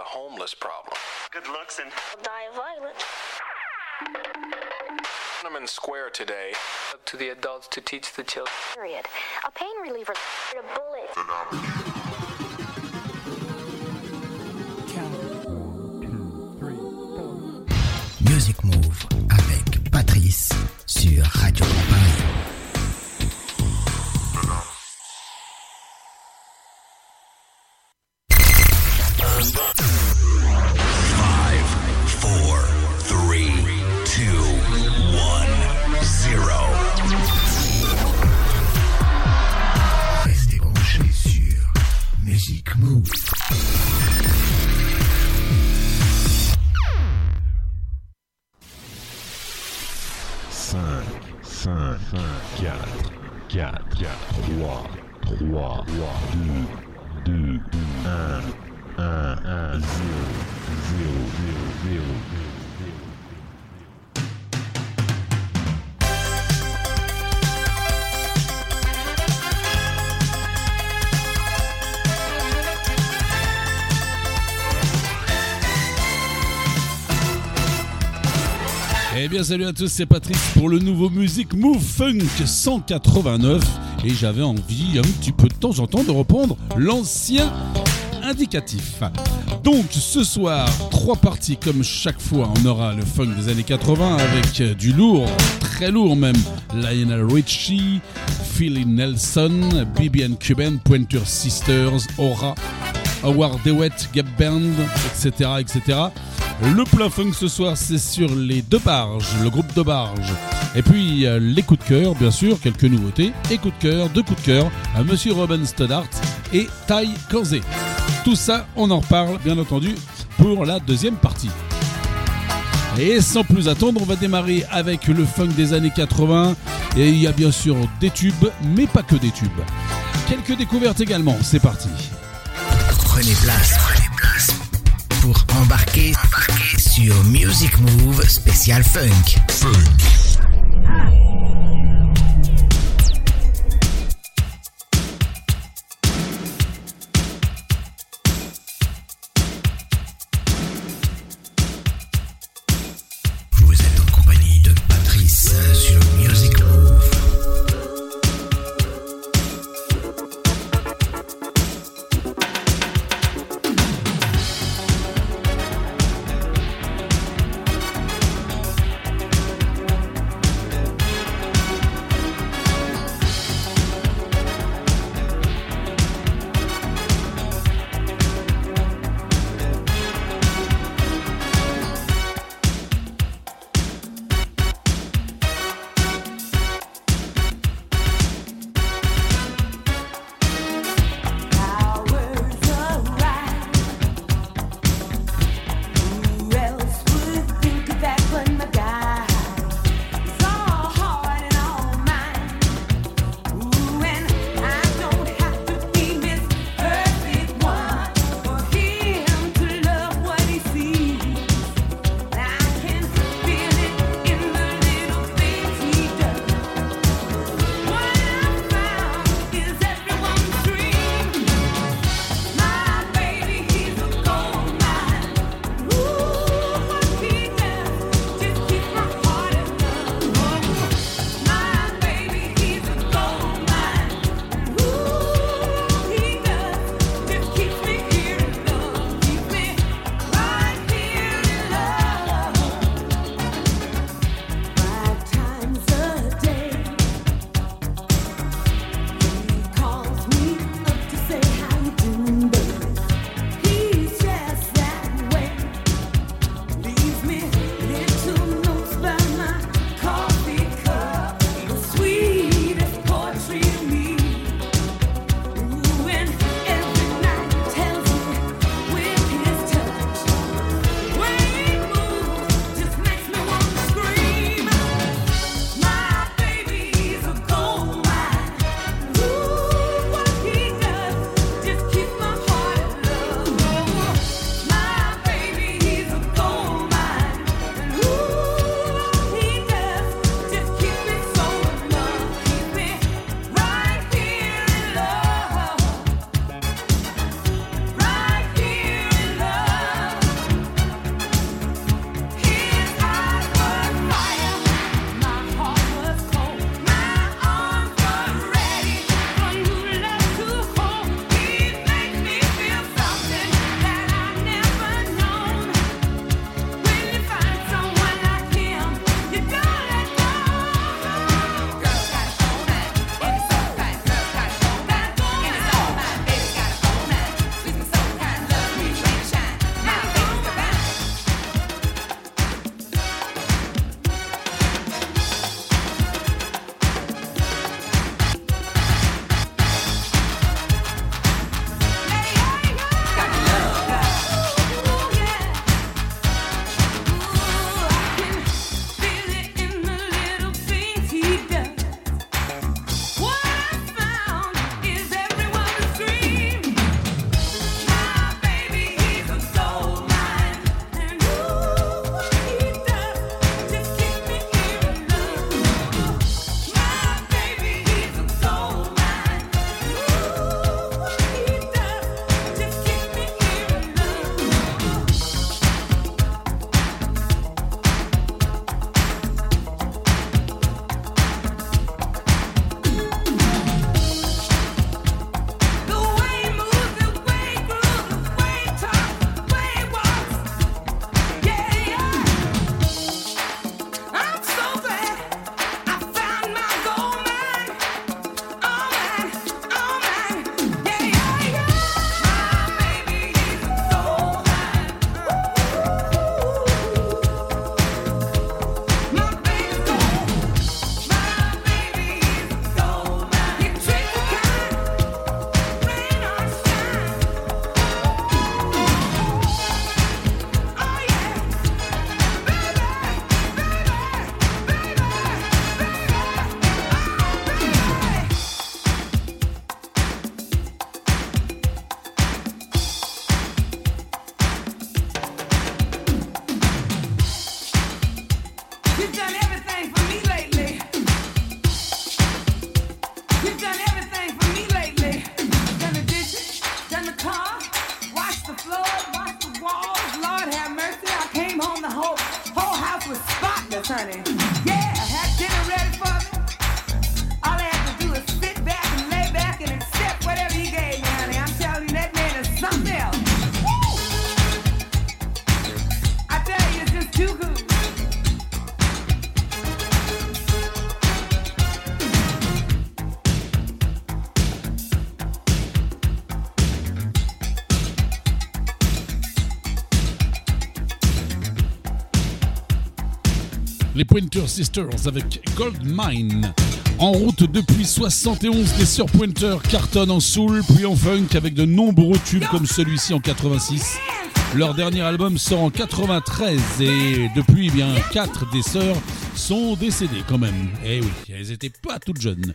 the homeless problem. Good looks and die of violence. Tiananmen Square today. Up to the adults to teach the children. Period. A pain reliever. A bullet. Music Move avec Patrice sur Radio Paris. Salut à tous, c'est Patrice pour le nouveau Music Move Funk 189 et j'avais envie un petit peu de temps en temps de reprendre l'ancien indicatif. Donc ce soir, trois parties comme chaque fois, on aura le funk des années 80 avec euh, du lourd, très lourd même, Lionel Richie, Philly Nelson, BB Cuban, Pointer Sisters, Aura, Howard DeWitt, Gap Band, etc., etc. Le plein funk ce soir, c'est sur les deux barges, le groupe de barges. Et puis les coups de cœur, bien sûr, quelques nouveautés. Et coups de cœur, deux coups de cœur à Monsieur Robin Stoddart et Ty Korzé. Tout ça, on en reparle, bien entendu, pour la deuxième partie. Et sans plus attendre, on va démarrer avec le funk des années 80. Et il y a bien sûr des tubes, mais pas que des tubes. Quelques découvertes également, c'est parti. Prenez place, pour embarquer, sur Music Move spécial funk. Vous Pointer Sisters avec Gold Mine. En route depuis 71, les Sœurs Pointer cartonnent en soul puis en funk avec de nombreux tubes comme celui-ci en 86. Leur dernier album sort en 93 et depuis, eh bien, quatre des sœurs sont décédées quand même. Eh oui, elles étaient pas toutes jeunes.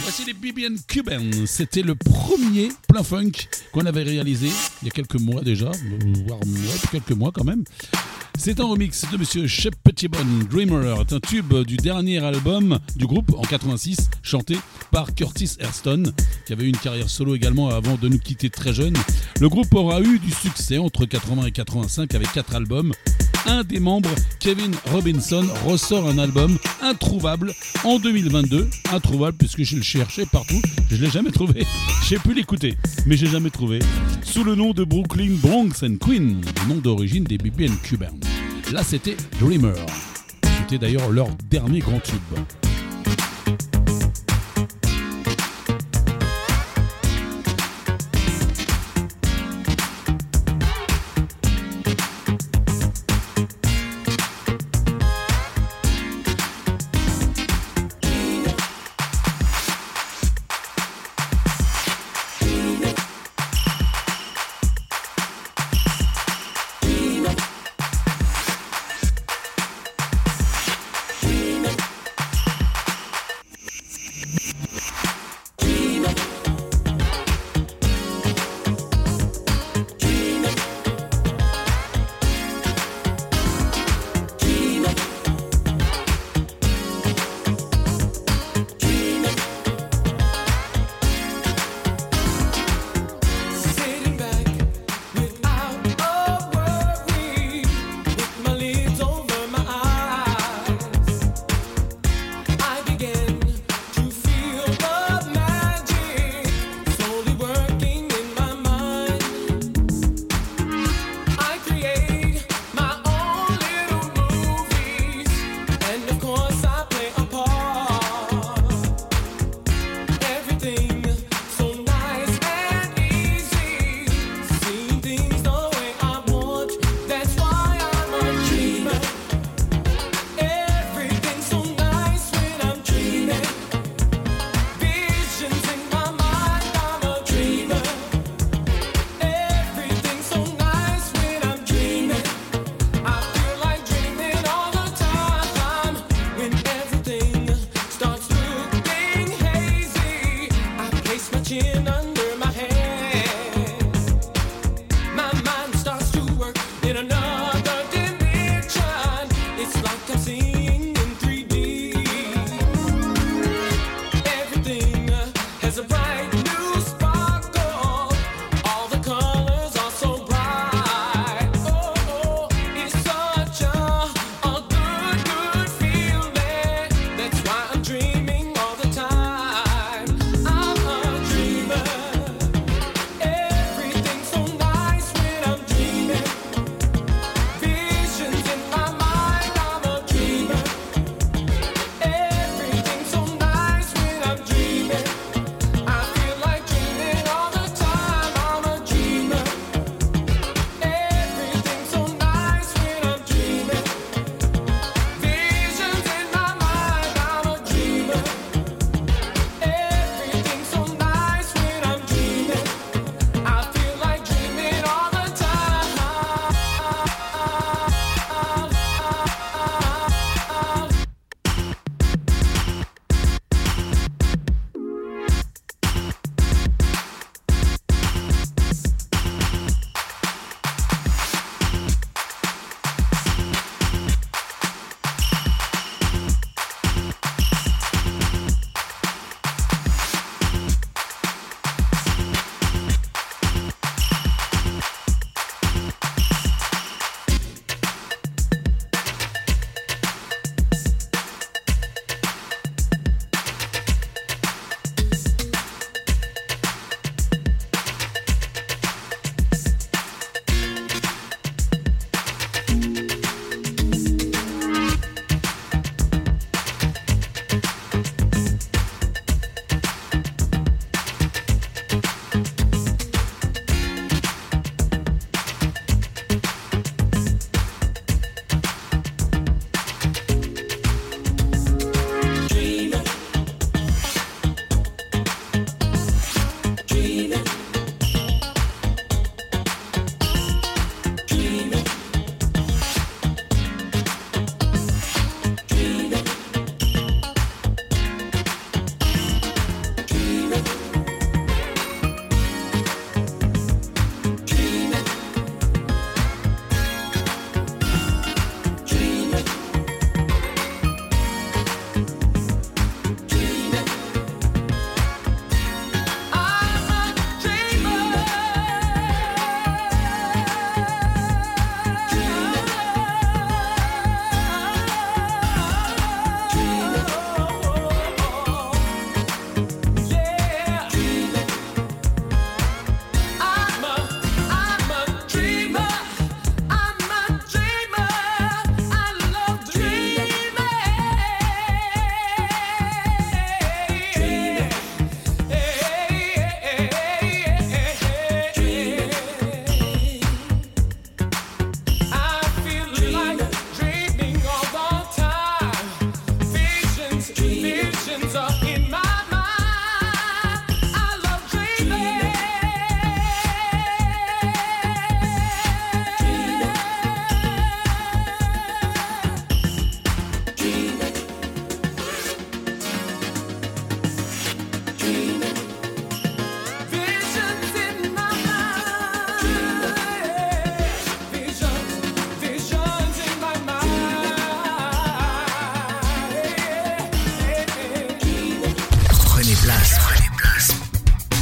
Voici les BBN Cuban. C'était le premier plein funk qu'on avait réalisé il y a quelques mois déjà, voire quelques mois quand même. C'est un remix de Monsieur Shep Pettibon, Dreamer, est un tube du dernier album du groupe en 86, chanté par Curtis Airston, qui avait eu une carrière solo également avant de nous quitter très jeune. Le groupe aura eu du succès entre 80 et 85 avec quatre albums. Un des membres, Kevin Robinson, ressort un album introuvable en 2022. Introuvable puisque je le cherchais partout, je l'ai jamais trouvé. J'ai pu l'écouter, mais j'ai jamais trouvé. Sous le nom de Brooklyn Bronx and Queen, nom d'origine des BBN Cuban. Là, c'était Dreamer. C'était d'ailleurs leur dernier grand tube.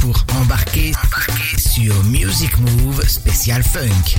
pour embarquer, embarquer sur Music Move spécial funk.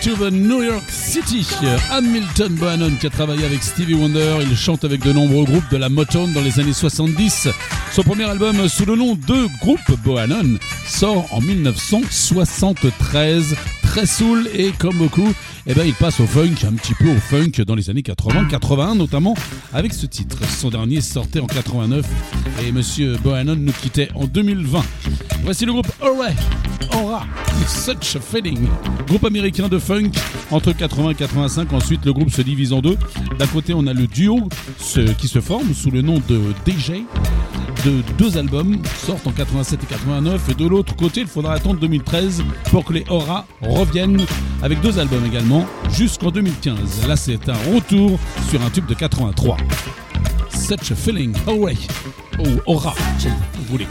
To the New York City. Hamilton Bohannon qui a travaillé avec Stevie Wonder. Il chante avec de nombreux groupes de la Motown dans les années 70. Son premier album sous le nom de groupe Bohannon sort en 1973. Très soul et comme beaucoup, eh ben, il passe au funk, un petit peu au funk dans les années 80-81 notamment avec ce titre. Son dernier sortait en 89 et Monsieur Bohannon nous quittait en 2020. Voici le groupe Alright, Aura, Such a Feeling. Groupe américain de funk entre 80 et 85. Ensuite, le groupe se divise en deux. D'un côté, on a le duo qui se forme sous le nom de DJ. De deux albums sortent en 87 et 89 et de l'autre côté il faudra attendre 2013 pour que les Aura reviennent avec deux albums également jusqu'en 2015 là c'est un retour sur un tube de 83 Such a Feeling Away oh, Aura vous voulez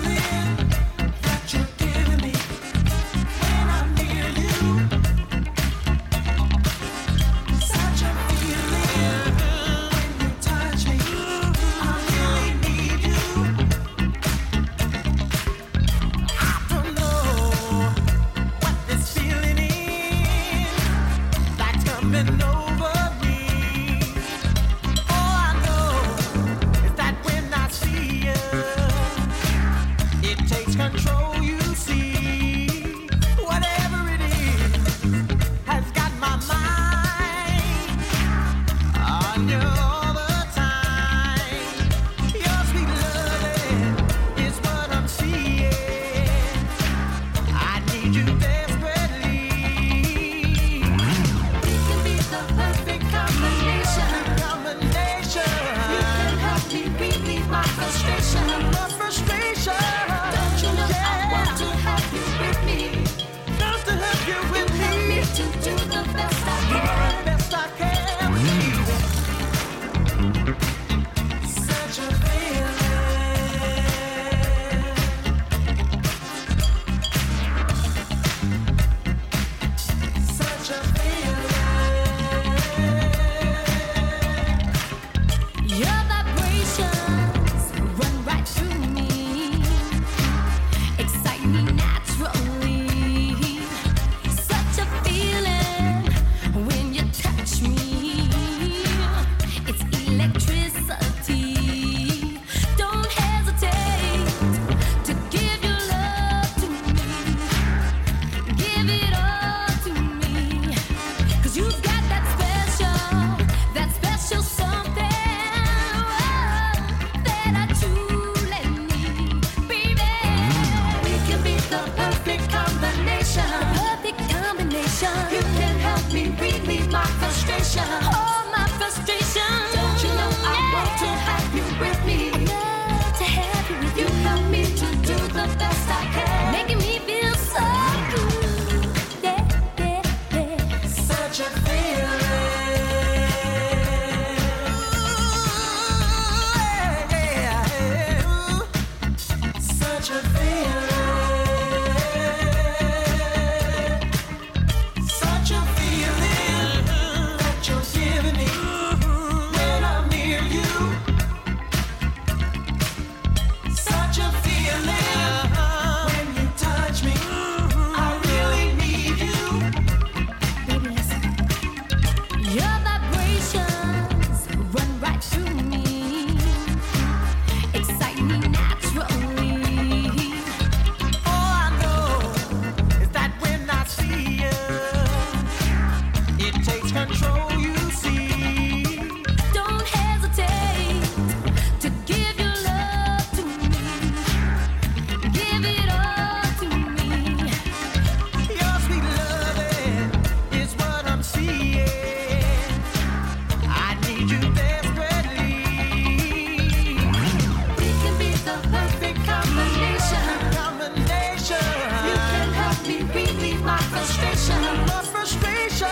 my frustration. My frustration.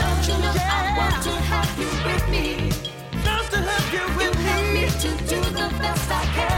Don't you know. I want to help you with me? To help you with you me to do the best I can.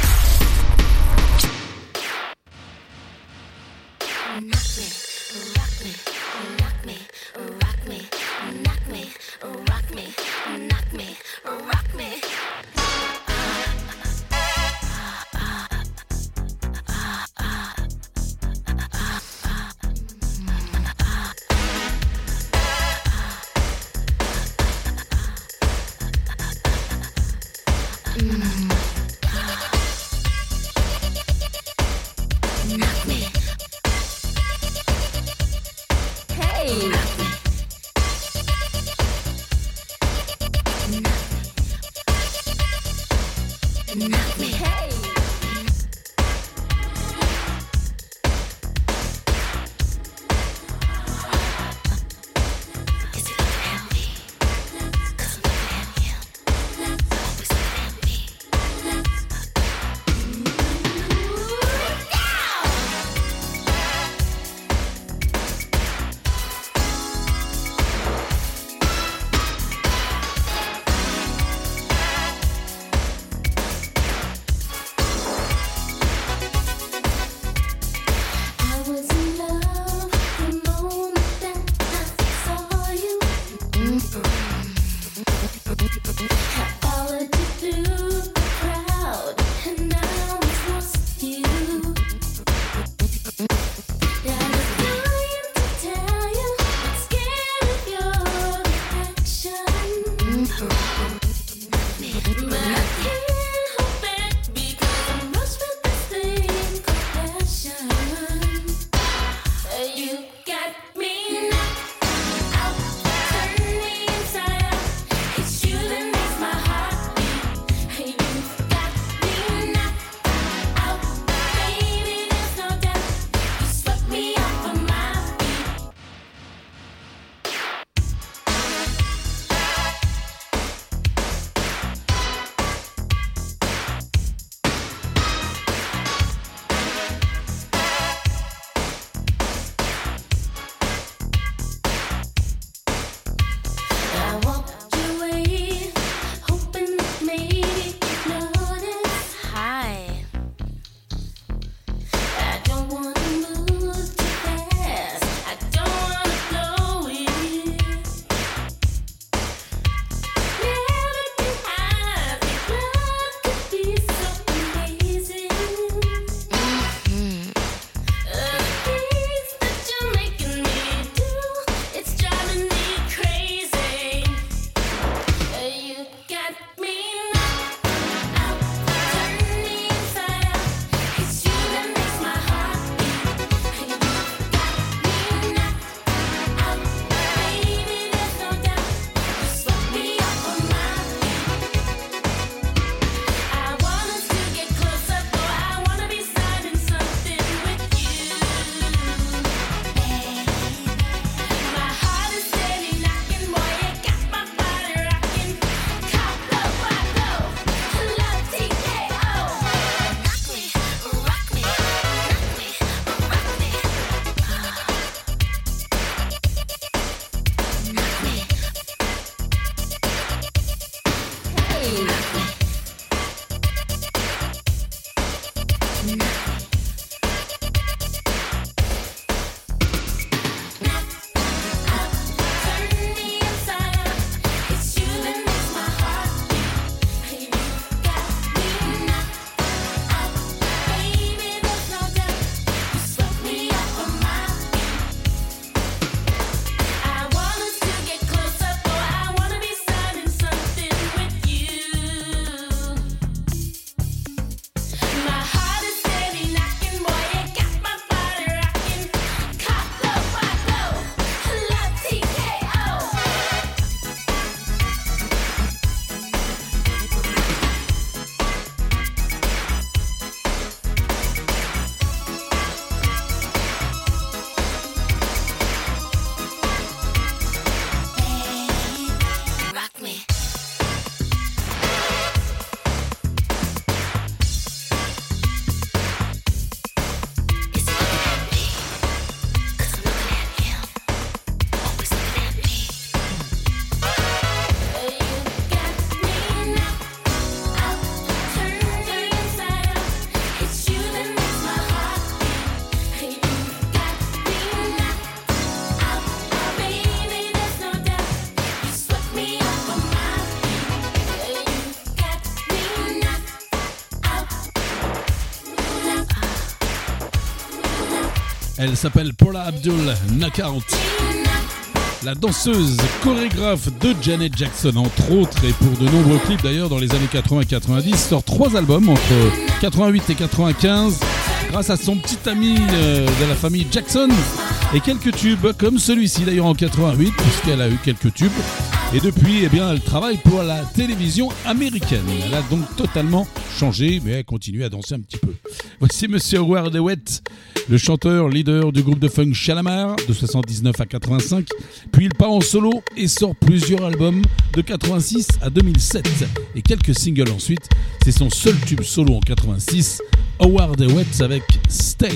Elle s'appelle Paula Abdul Knockout. La danseuse chorégraphe de Janet Jackson, entre autres, et pour de nombreux clips d'ailleurs dans les années 80-90, sort trois albums entre 88 et 95 grâce à son petit ami euh, de la famille Jackson et quelques tubes comme celui-ci d'ailleurs en 88 puisqu'elle a eu quelques tubes. Et depuis eh bien elle travaille pour la télévision américaine. Elle a donc totalement changé mais elle continue à danser un petit peu. Voici Monsieur Howard DeWitt le chanteur leader du groupe de funk Shalamar de 79 à 85 puis il part en solo et sort plusieurs albums de 86 à 2007 et quelques singles ensuite c'est son seul tube solo en 86 Howard DeWitt avec Stay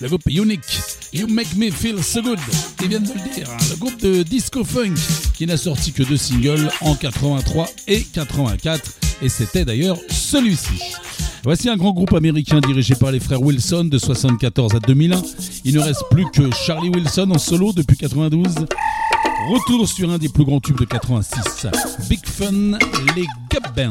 le groupe Unique, You Make Me Feel So Good, ils viennent de le dire, hein, le groupe de disco funk qui n'a sorti que deux singles en 83 et 84, et c'était d'ailleurs celui-ci. Voici un grand groupe américain dirigé par les frères Wilson de 74 à 2001. Il ne reste plus que Charlie Wilson en solo depuis 92. Retour sur un des plus grands tubes de 86, Big Fun, les Gap Band.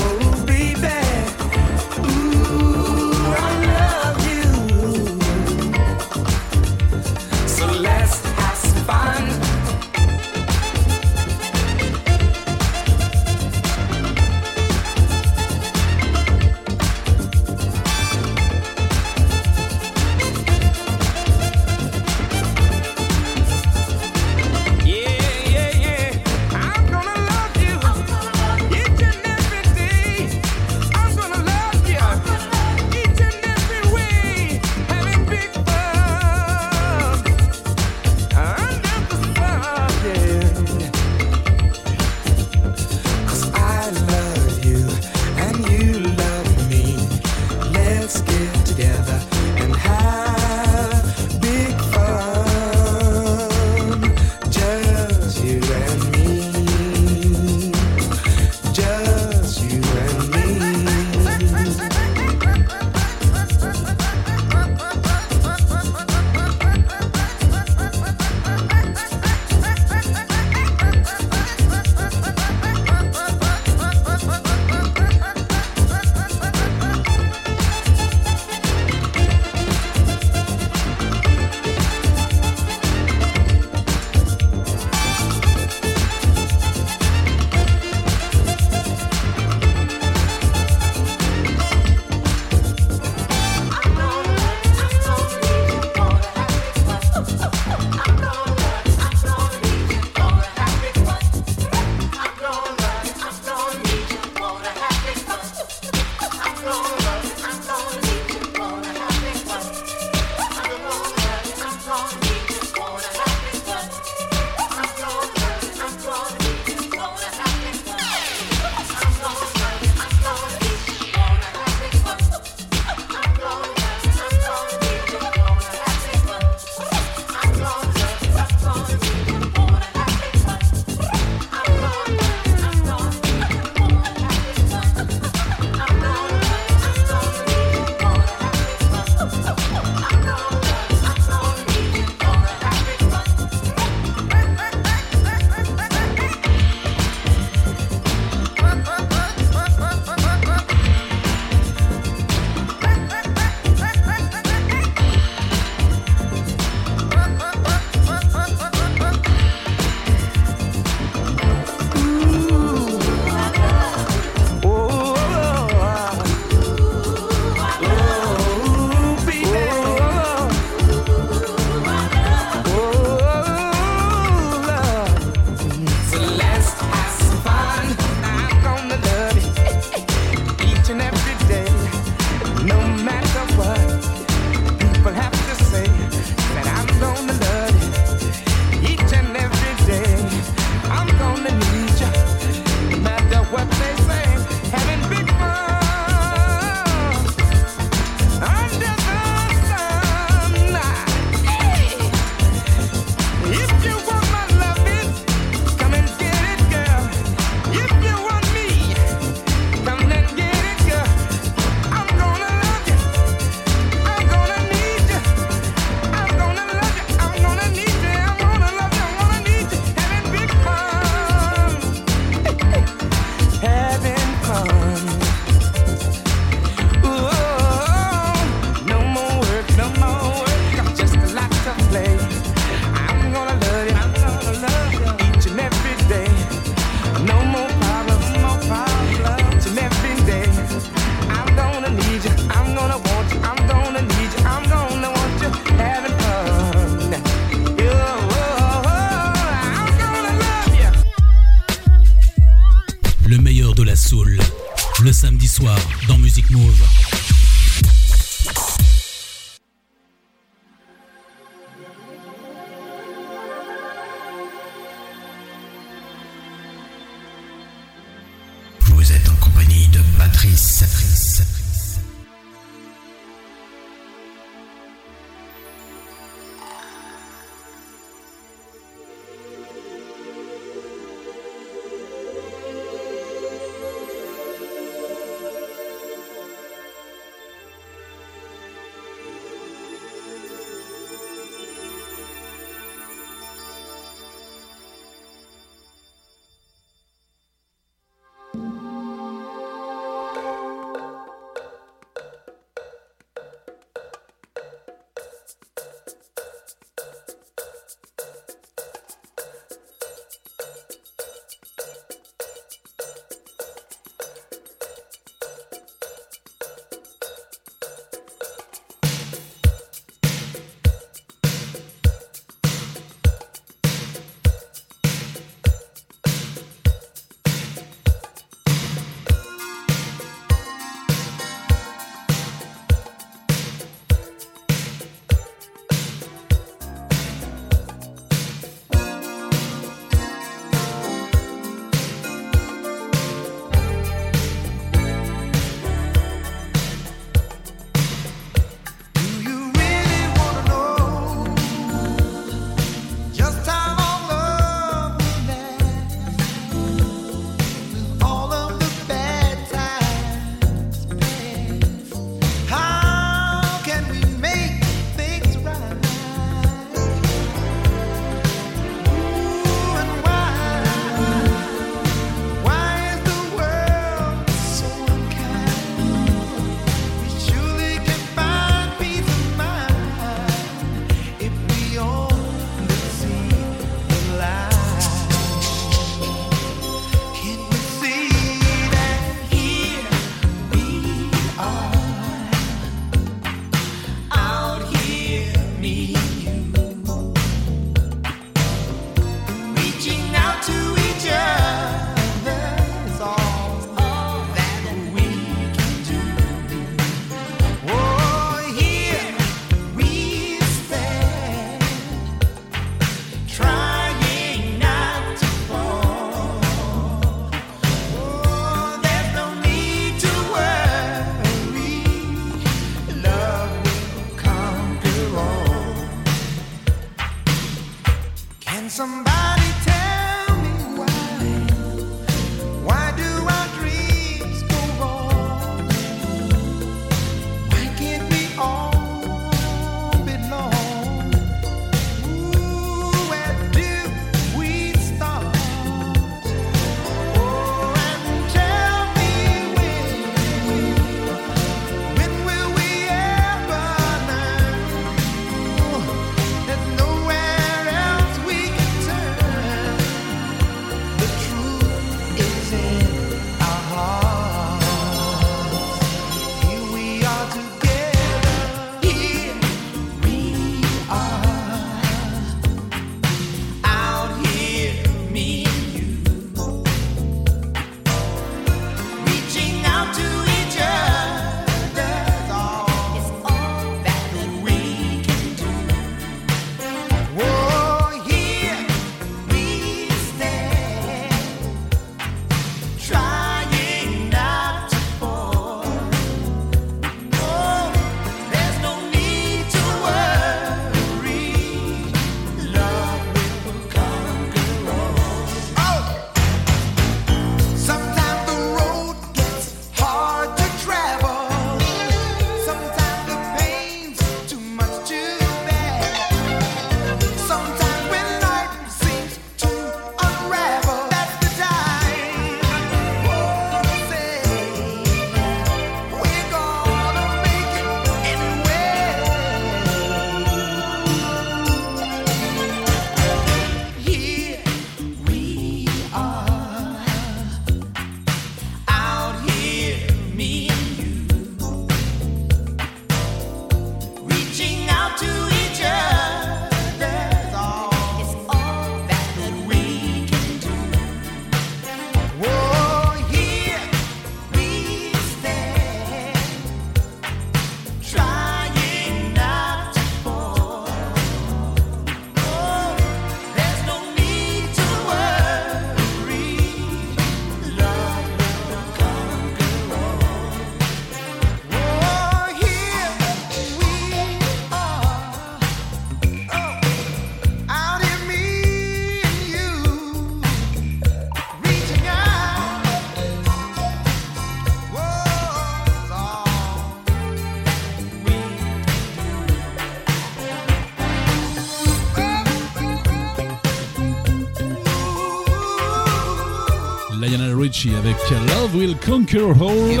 avec Love Will Conquer All,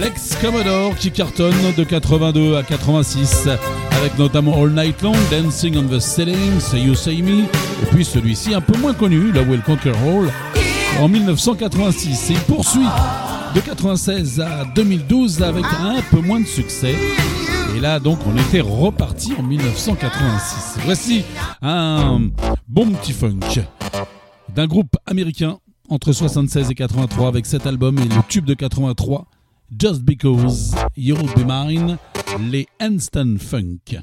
l'ex-Commodore qui cartonne de 82 à 86, avec notamment All Night Long, Dancing on the Ceiling, Say You Say Me, et puis celui-ci un peu moins connu, Love Will Conquer All, en 1986. Et il poursuit de 96 à 2012 avec un peu moins de succès. Et là, donc, on était reparti en 1986. Voici un bon petit funk d'un groupe américain entre 76 et 83 avec cet album et le tube de 83, Just Because You'll Be Mine, les Anston Funk.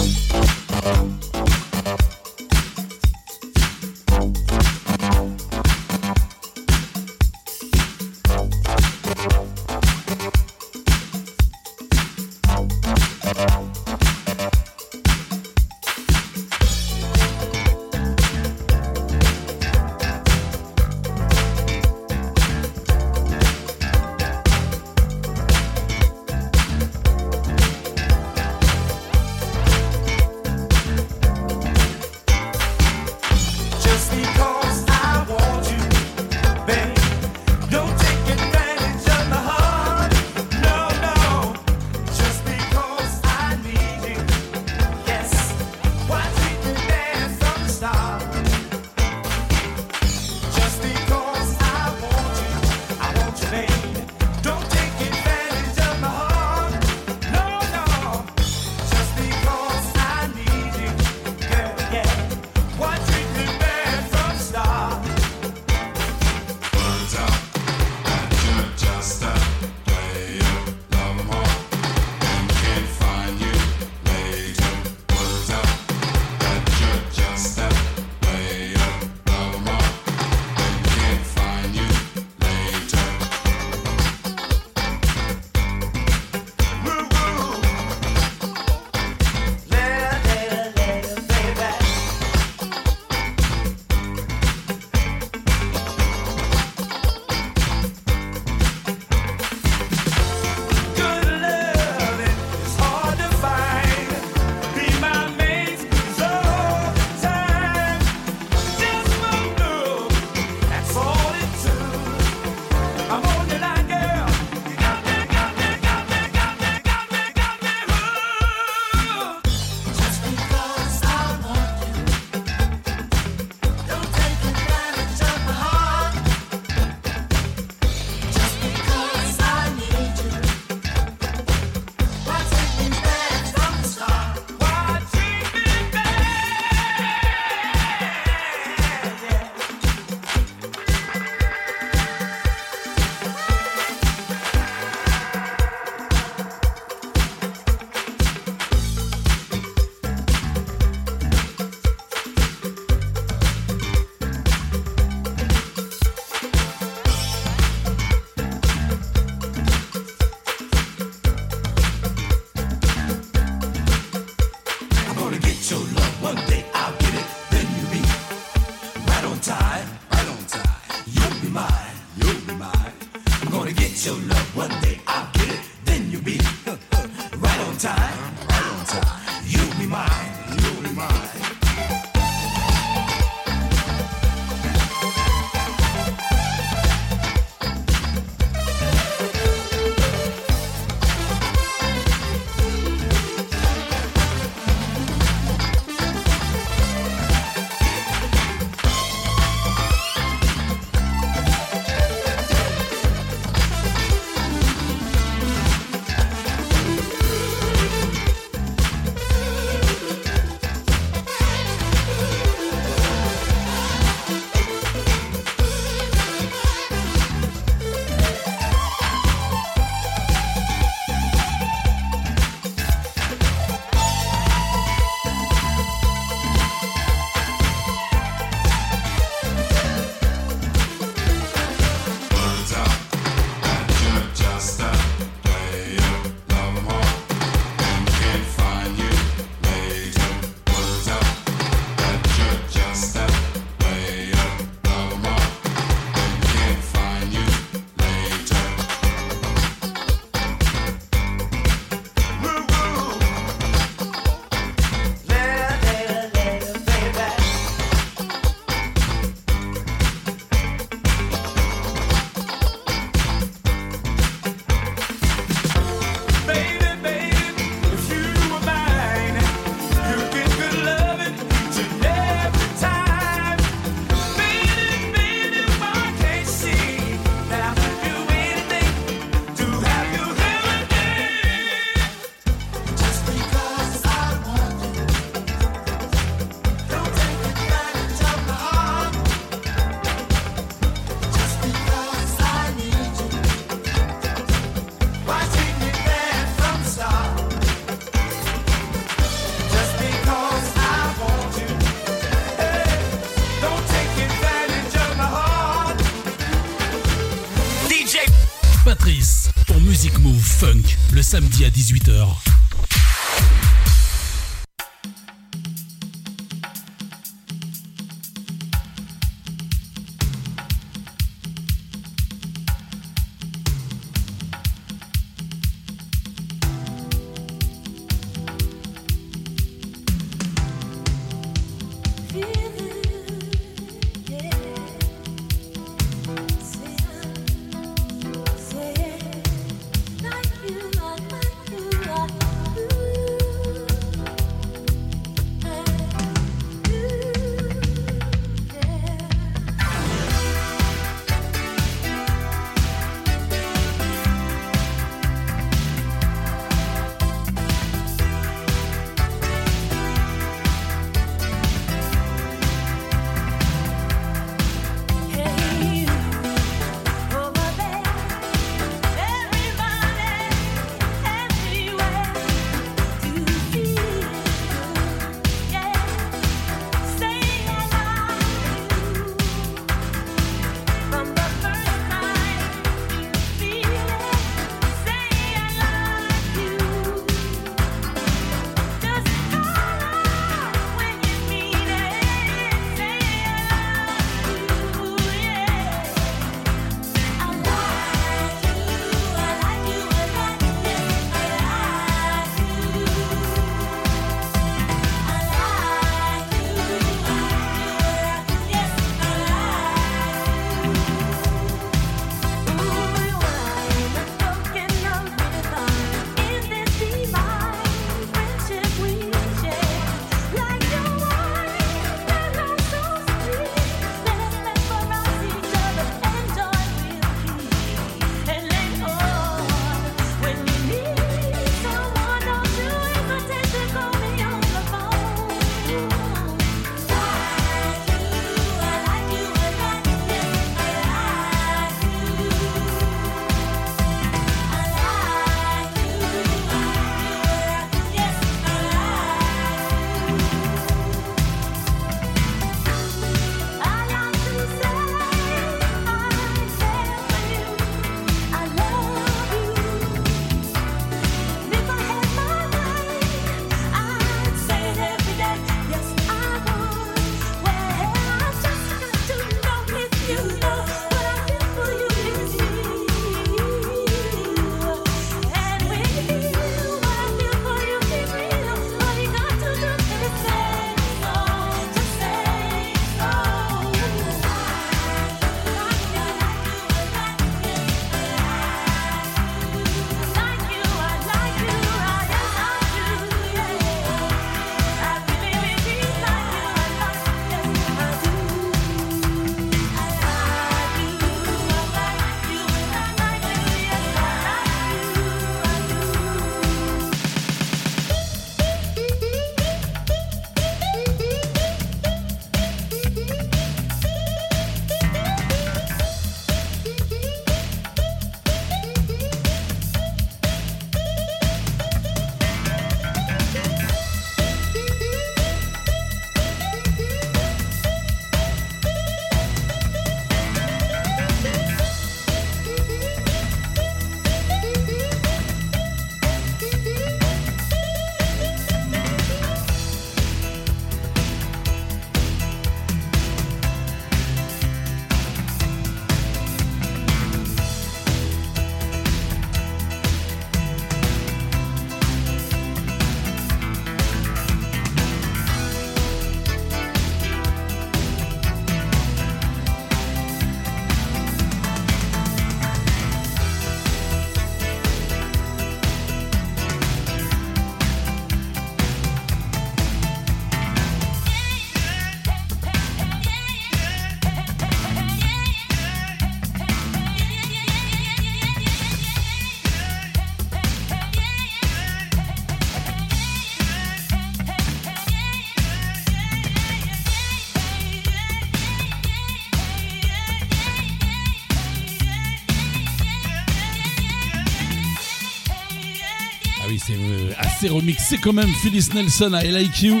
Euh, assez remixé quand même. Phyllis Nelson à You,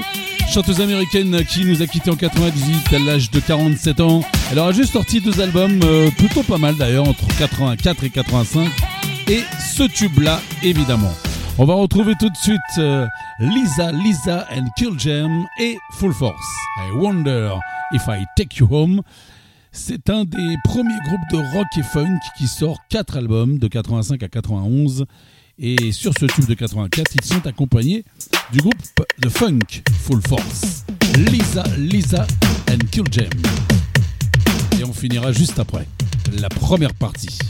chanteuse américaine qui nous a quitté en 98 à l'âge de 47 ans. Elle aura juste sorti deux albums, euh, plutôt pas mal d'ailleurs, entre 84 et 85. et ce tube-là, évidemment. On va retrouver tout de suite euh, Lisa, Lisa and Kill Jam et Full Force. I wonder if I take you home. C'est un des premiers groupes de rock et funk qui sort quatre albums de 85 à 91. Et sur ce tube de 84, ils sont accompagnés du groupe de funk Full Force. Lisa, Lisa and Kill Jam. Et on finira juste après la première partie.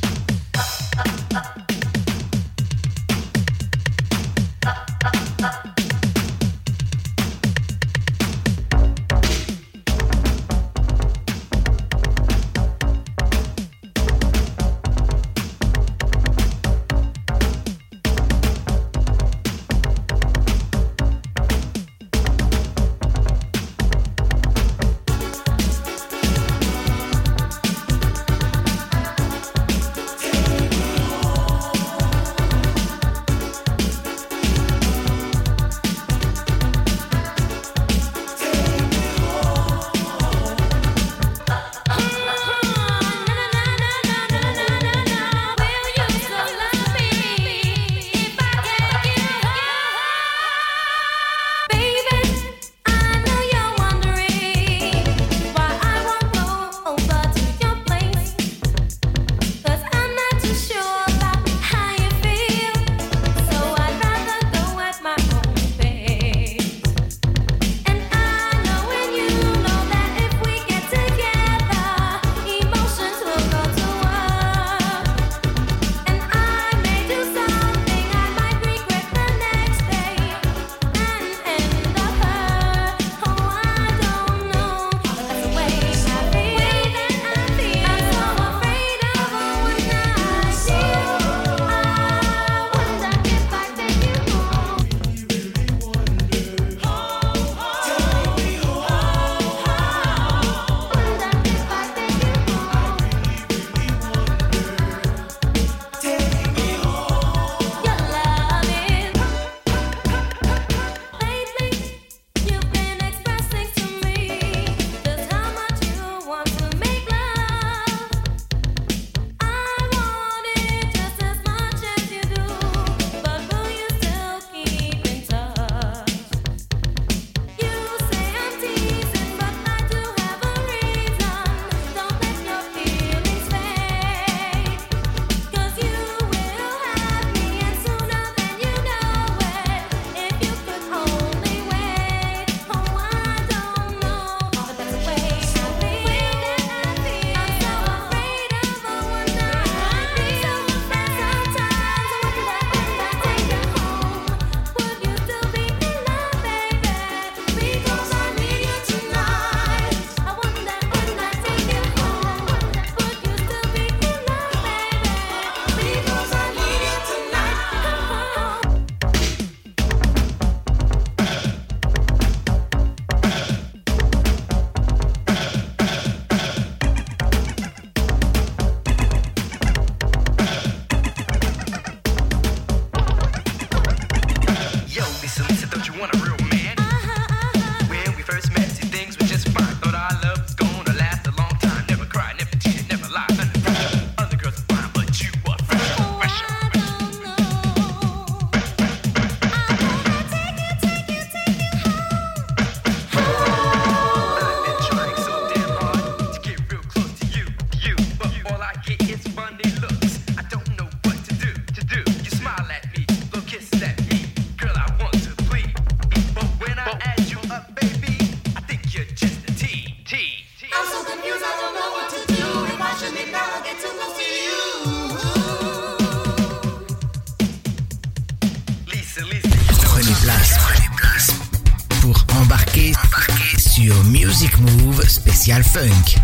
Funk.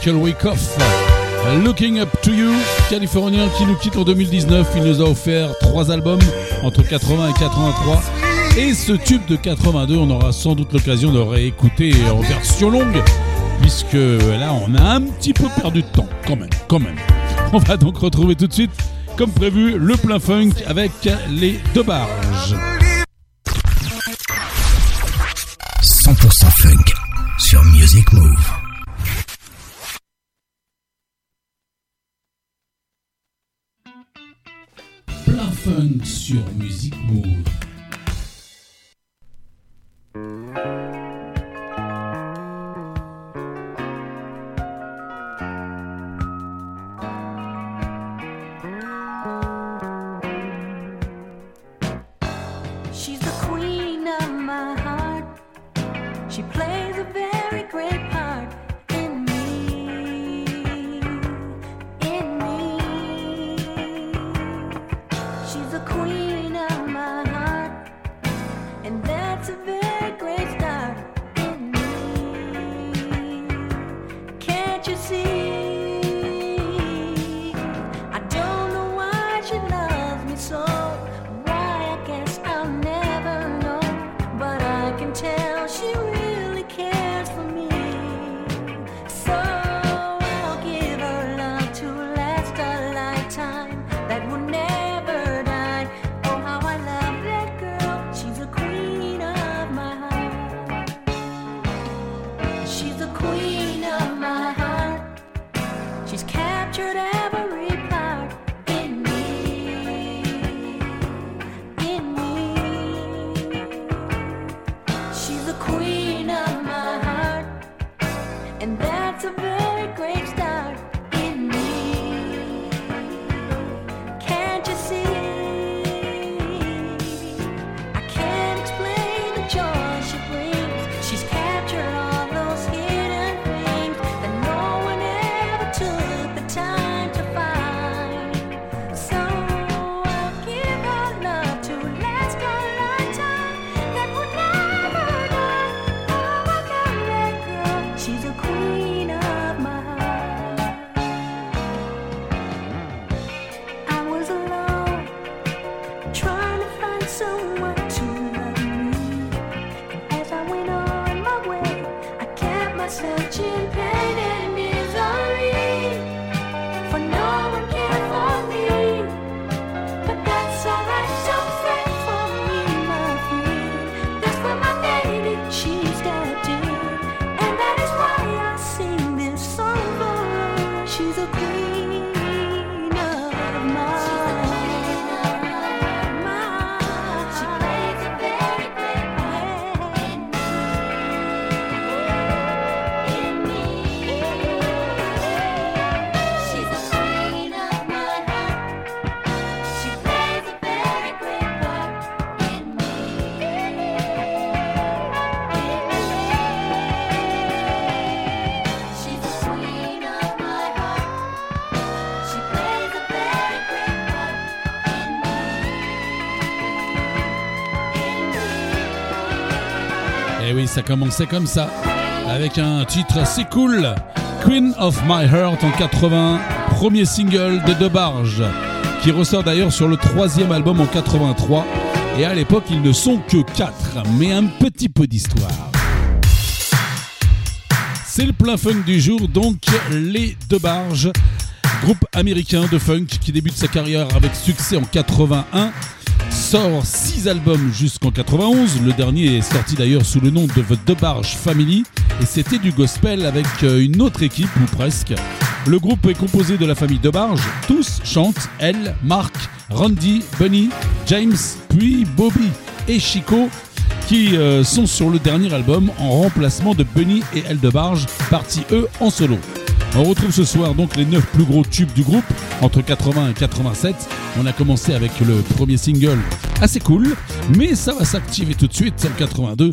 Michael Wyckoff. Looking Up to You, californien qui nous quitte en 2019. Il nous a offert trois albums entre 80 et 83. Et ce tube de 82, on aura sans doute l'occasion de réécouter en version longue, puisque là, on a un petit peu perdu de temps, quand même, quand même. On va donc retrouver tout de suite, comme prévu, le plein funk avec les deux barges. Sur Music Move. Et oui, ça commençait comme ça, avec un titre assez cool, Queen of My Heart en 80, premier single de Deux Barges, qui ressort d'ailleurs sur le troisième album en 83. Et à l'époque, ils ne sont que quatre, mais un petit peu d'histoire. C'est le plein funk du jour, donc les Deux Barges, groupe américain de funk qui débute sa carrière avec succès en 81 sort 6 albums jusqu'en 91. Le dernier est sorti d'ailleurs sous le nom de The DeBarge Family et c'était du gospel avec euh, une autre équipe ou presque. Le groupe est composé de la famille DeBarge. Tous chantent Elle, Mark, Randy, Bunny, James, puis Bobby et Chico qui euh, sont sur le dernier album en remplacement de Bunny et Elle DeBarge, partis eux en solo. On retrouve ce soir donc les 9 plus gros tubes du groupe entre 80 et 87. On a commencé avec le premier single assez cool, mais ça va s'activer tout de suite en 82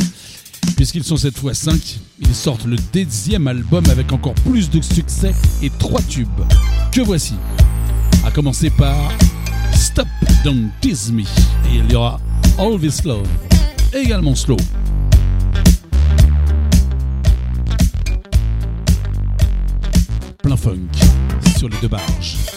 puisqu'ils sont cette fois 5. Ils sortent le deuxième album avec encore plus de succès et 3 tubes. Que voici. À commencer par Stop Don't Tease Me et il y aura All This Love, également slow. Plein funk sur les deux barges.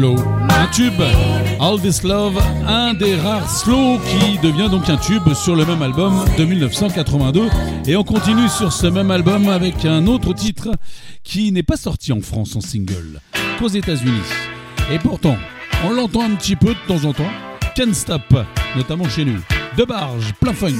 Un tube, All This Love, un des rares slow qui devient donc un tube sur le même album de 1982. Et on continue sur ce même album avec un autre titre qui n'est pas sorti en France en single qu'aux États-Unis. Et pourtant, on l'entend un petit peu de temps en temps. Can't Stop, notamment chez nous. De Barge, plein funk.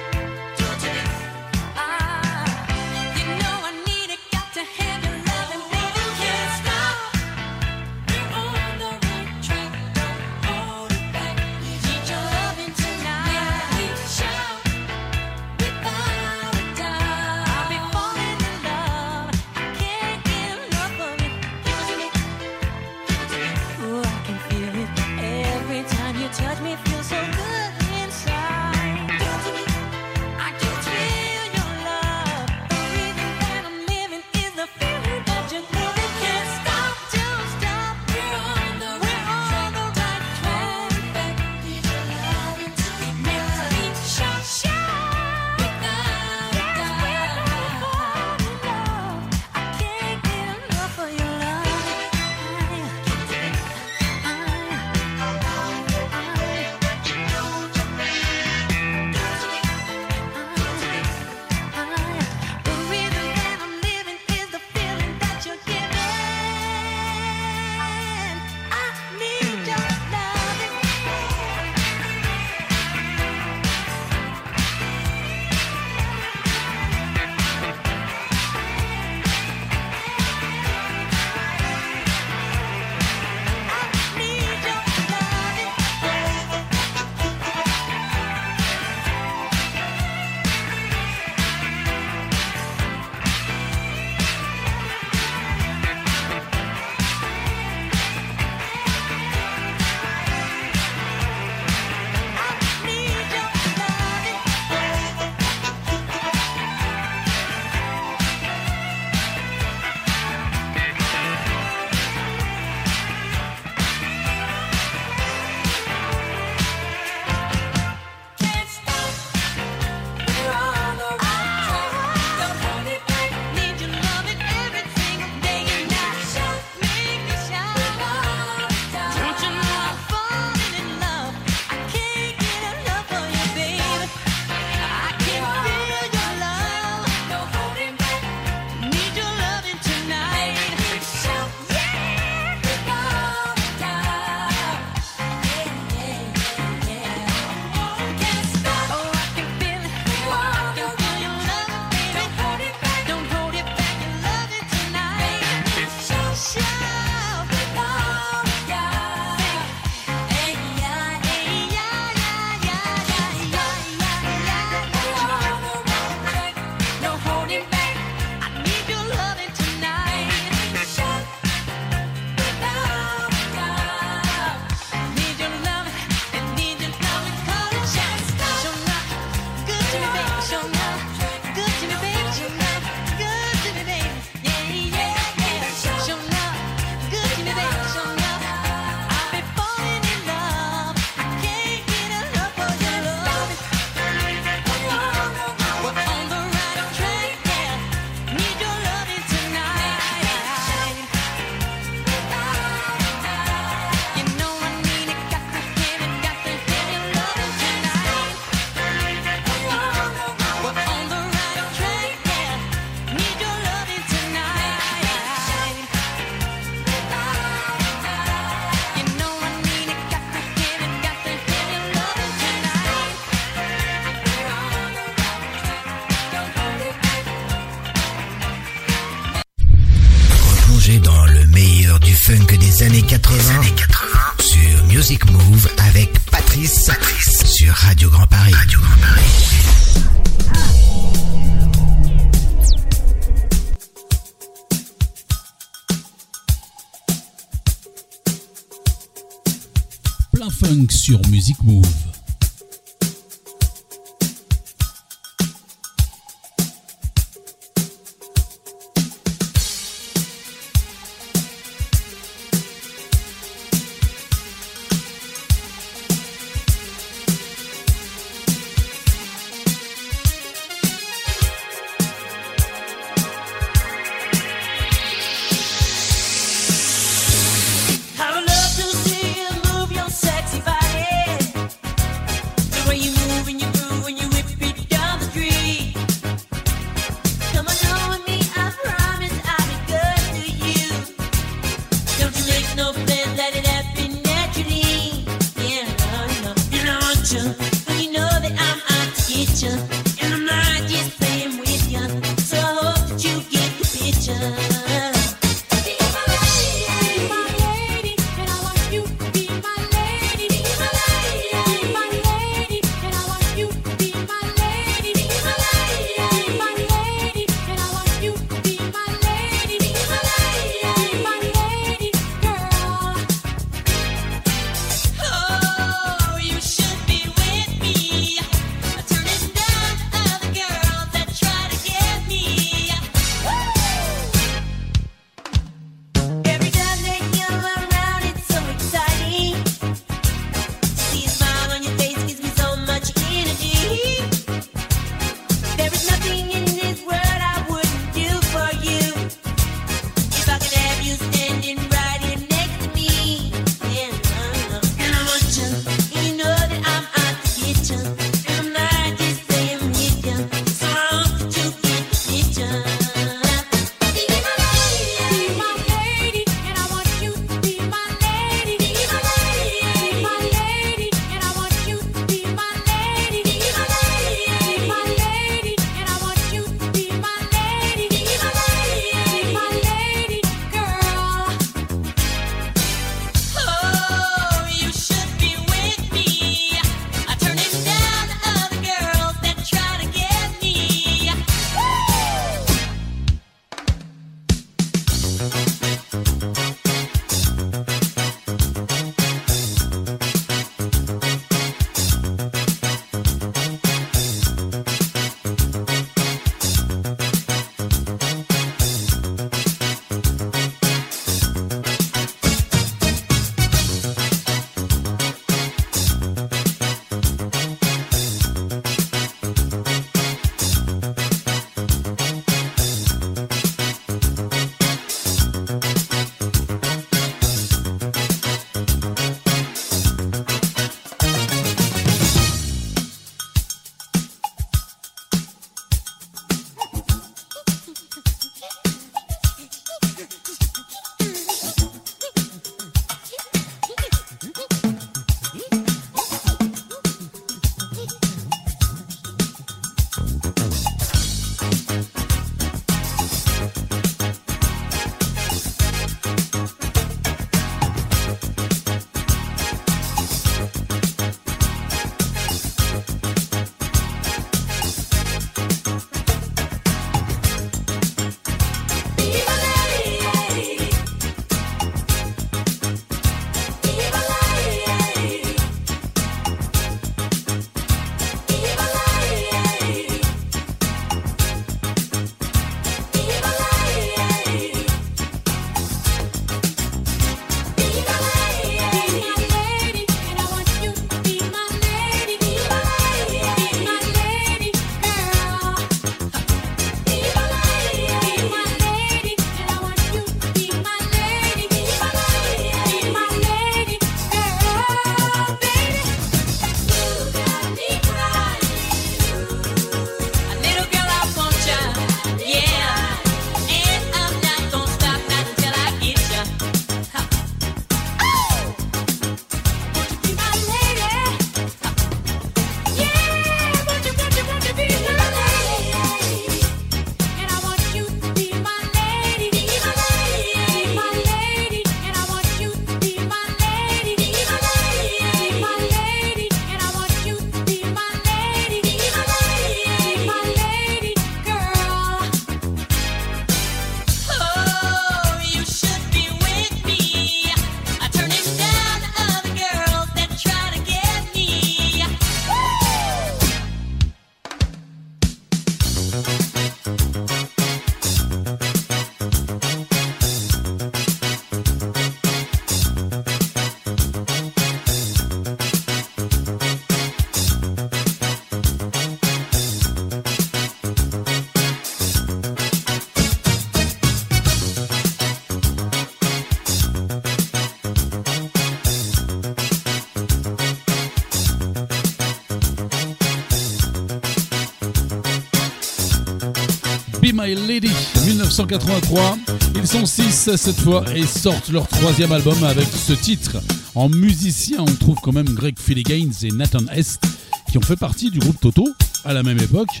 Lady 1983. Ils sont 6 cette fois et sortent leur troisième album avec ce titre. En musicien, on trouve quand même Greg Philligaines et Nathan Hest qui ont fait partie du groupe Toto à la même époque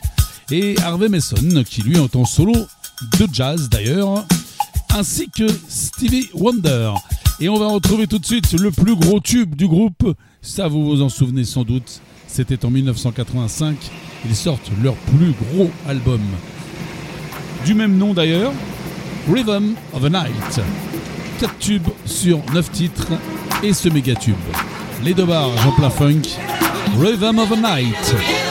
et Harvey Mason qui lui est en solo de jazz d'ailleurs ainsi que Stevie Wonder. Et on va retrouver tout de suite le plus gros tube du groupe, ça vous vous en souvenez sans doute, c'était en 1985, ils sortent leur plus gros album. Du même nom d'ailleurs, Rhythm of the Night. 4 tubes sur 9 titres et ce méga tube. Les deux barges en plein funk, Rhythm of the Night.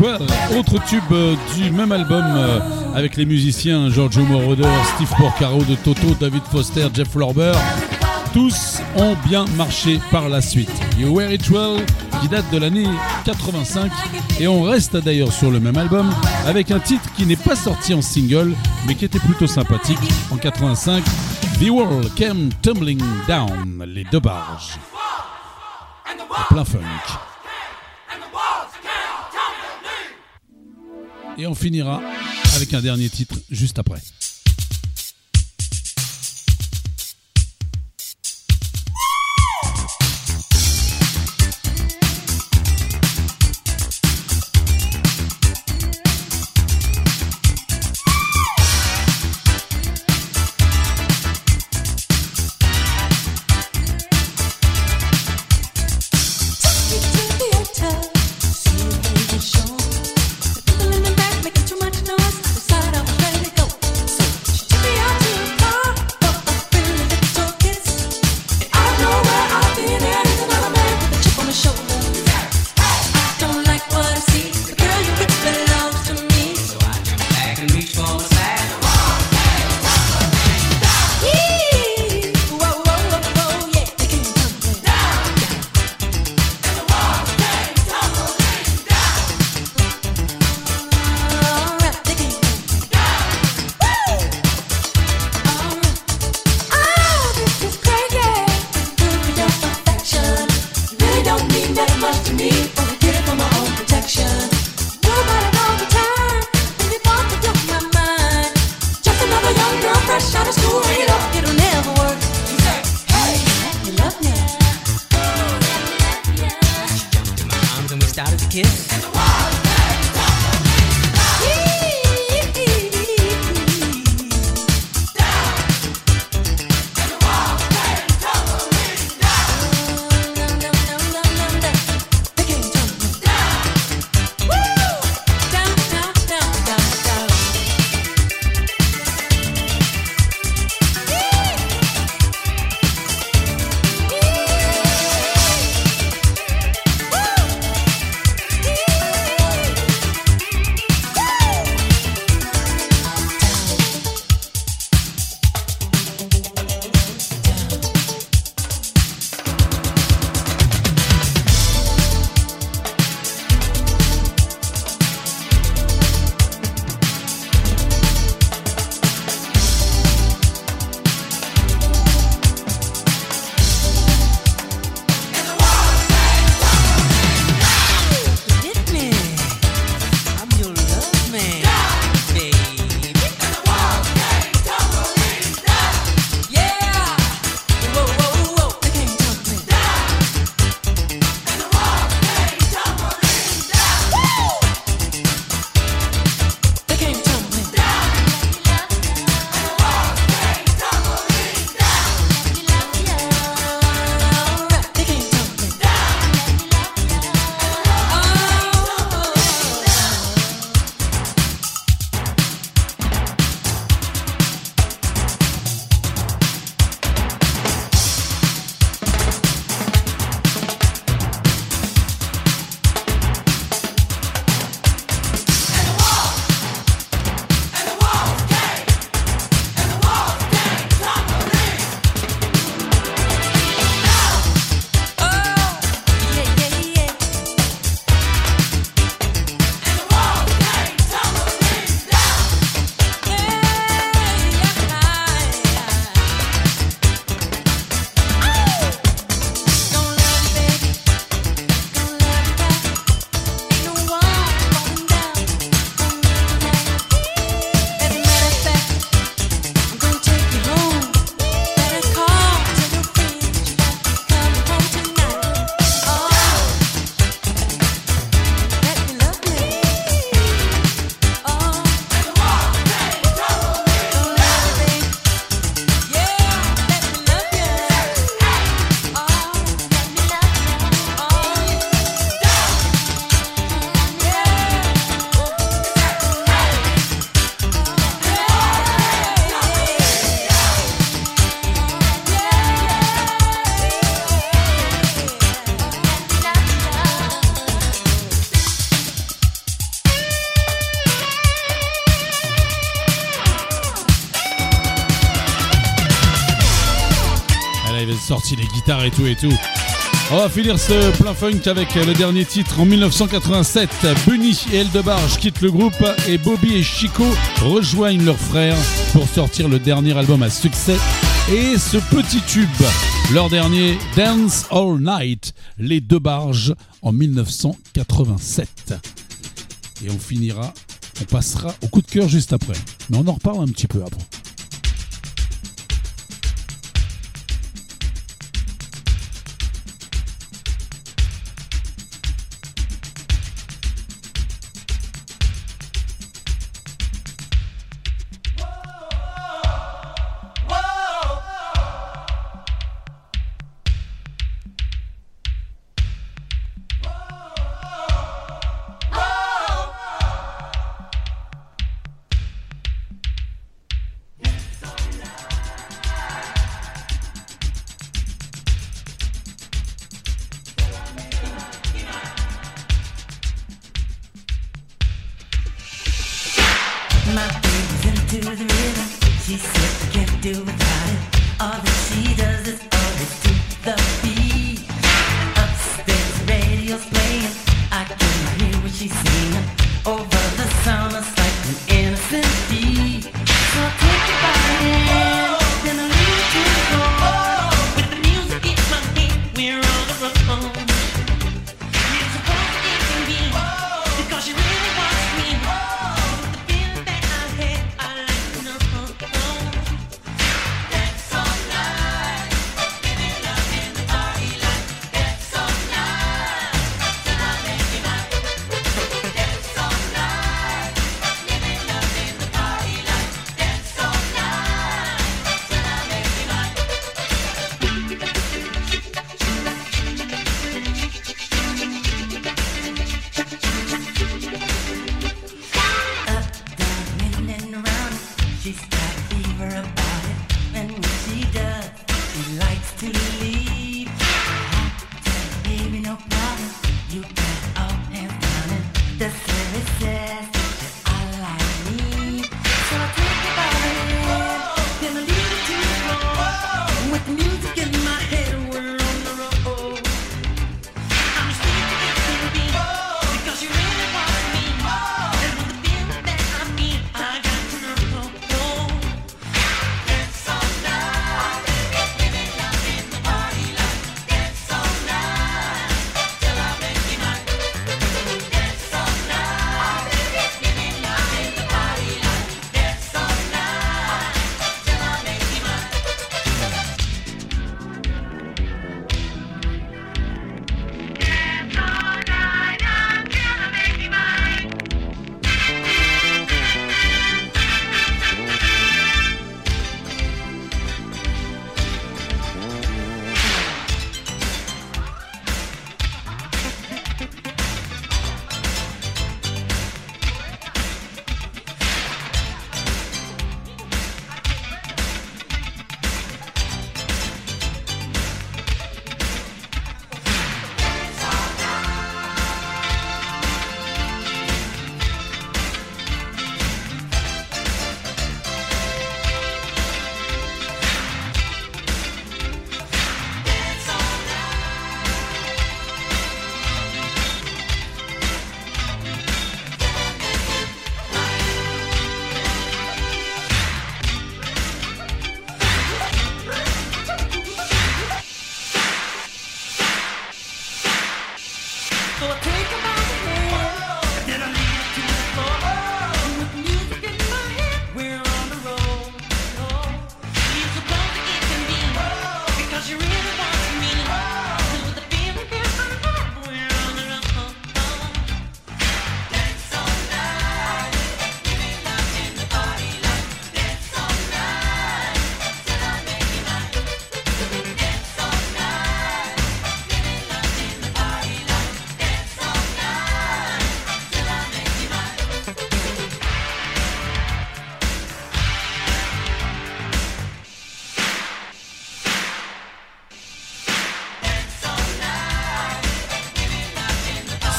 Well, autre tube euh, du même album euh, avec les musiciens Giorgio Moroder, Steve Porcaro de Toto, David Foster, Jeff Lorber. Tous ont bien marché par la suite. You Wear It Well qui date de l'année 85 et on reste d'ailleurs sur le même album avec un titre qui n'est pas sorti en single mais qui était plutôt sympathique en 85. The World Came Tumbling Down, les deux barges. Plein funk. Et on finira avec un dernier titre juste après. les guitares et tout et tout. On va finir ce plein funk avec le dernier titre en 1987. Bunny et Eldebarge quittent le groupe et Bobby et Chico rejoignent leurs frères pour sortir le dernier album à succès et ce petit tube, leur dernier Dance All Night, les deux barges en 1987. Et on finira, on passera au coup de cœur juste après. Mais on en reparle un petit peu après. do.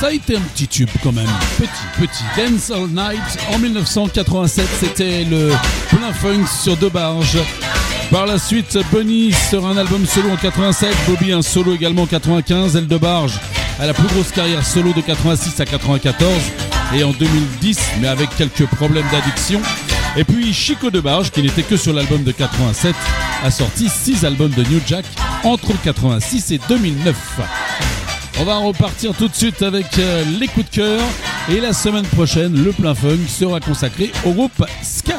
ça a été un petit tube quand même. Petit, petit. Dance All Night en 1987, c'était le plein funk sur deux barges. Par la suite, Bunny sera un album solo en 87, Bobby un solo également en 95, Elle de Barge a la plus grosse carrière solo de 86 à 94 et en 2010, mais avec quelques problèmes d'addiction. Et puis Chico de Barge, qui n'était que sur l'album de 87, a sorti 6 albums de New Jack entre 86 et 2009. On va repartir tout de suite avec euh, les coups de cœur et la semaine prochaine, le plein funk sera consacré au groupe Sky.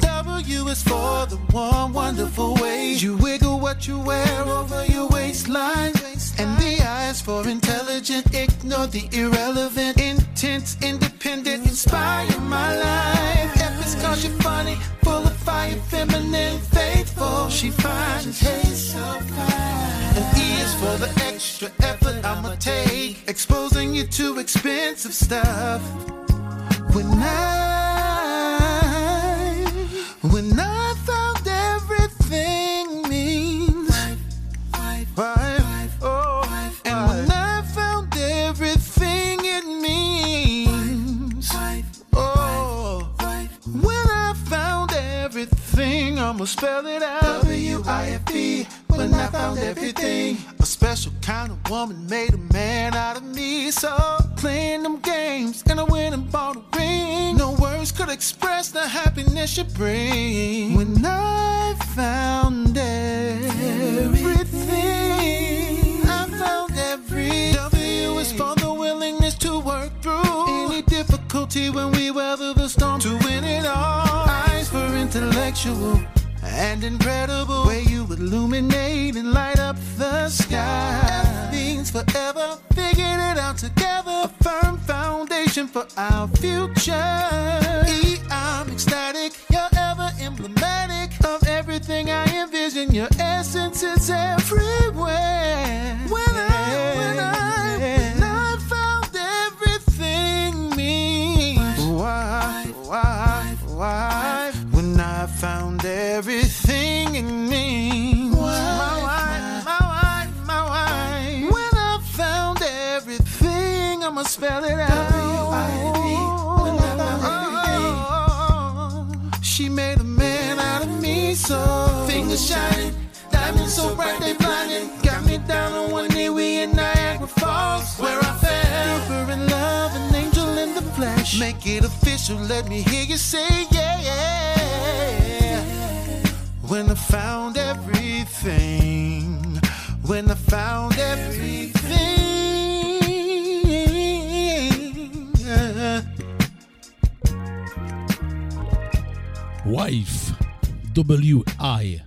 W is for the one wonderful way you wiggle what you wear over your waistline. And the is for intelligent, ignore the irrelevant, intense, independent, inspire my life. F is cause you're funny, full of fire, feminine, faithful. She finds taste so fine. And E is for the extra effort I'ma take, exposing you to expensive stuff. When I, when I found everything means five, five, oh, and when I found everything it means, oh, when I found everything, I'ma spell it out. W I F E. When I found everything, special kind of woman made a man out of me. So playing them games, and I went and bought a ring. No words could express the happiness you bring. When I found everything, I found every W is for the willingness to work through any difficulty when we weather the storm to win it all. Eyes for intellectual and incredible way you illuminate and light up the sky. Means forever, figured it out together. A firm foundation for our future. E, I'm ecstatic, you're ever emblematic of everything I envision. Your essence is everywhere. Everything in me. My wife, my wife, my wife. When I found everything, I'ma spell it out. Oh, She made a man out of me, so fingers shining, diamonds so bright they blinding. Got me down on one knee, we in Niagara Falls, where I fell deeper in love, an angel in the flesh. Make it official, let me hear you say Yeah, yeah. When I found everything, when I found everything. Wife, W-I-F-I,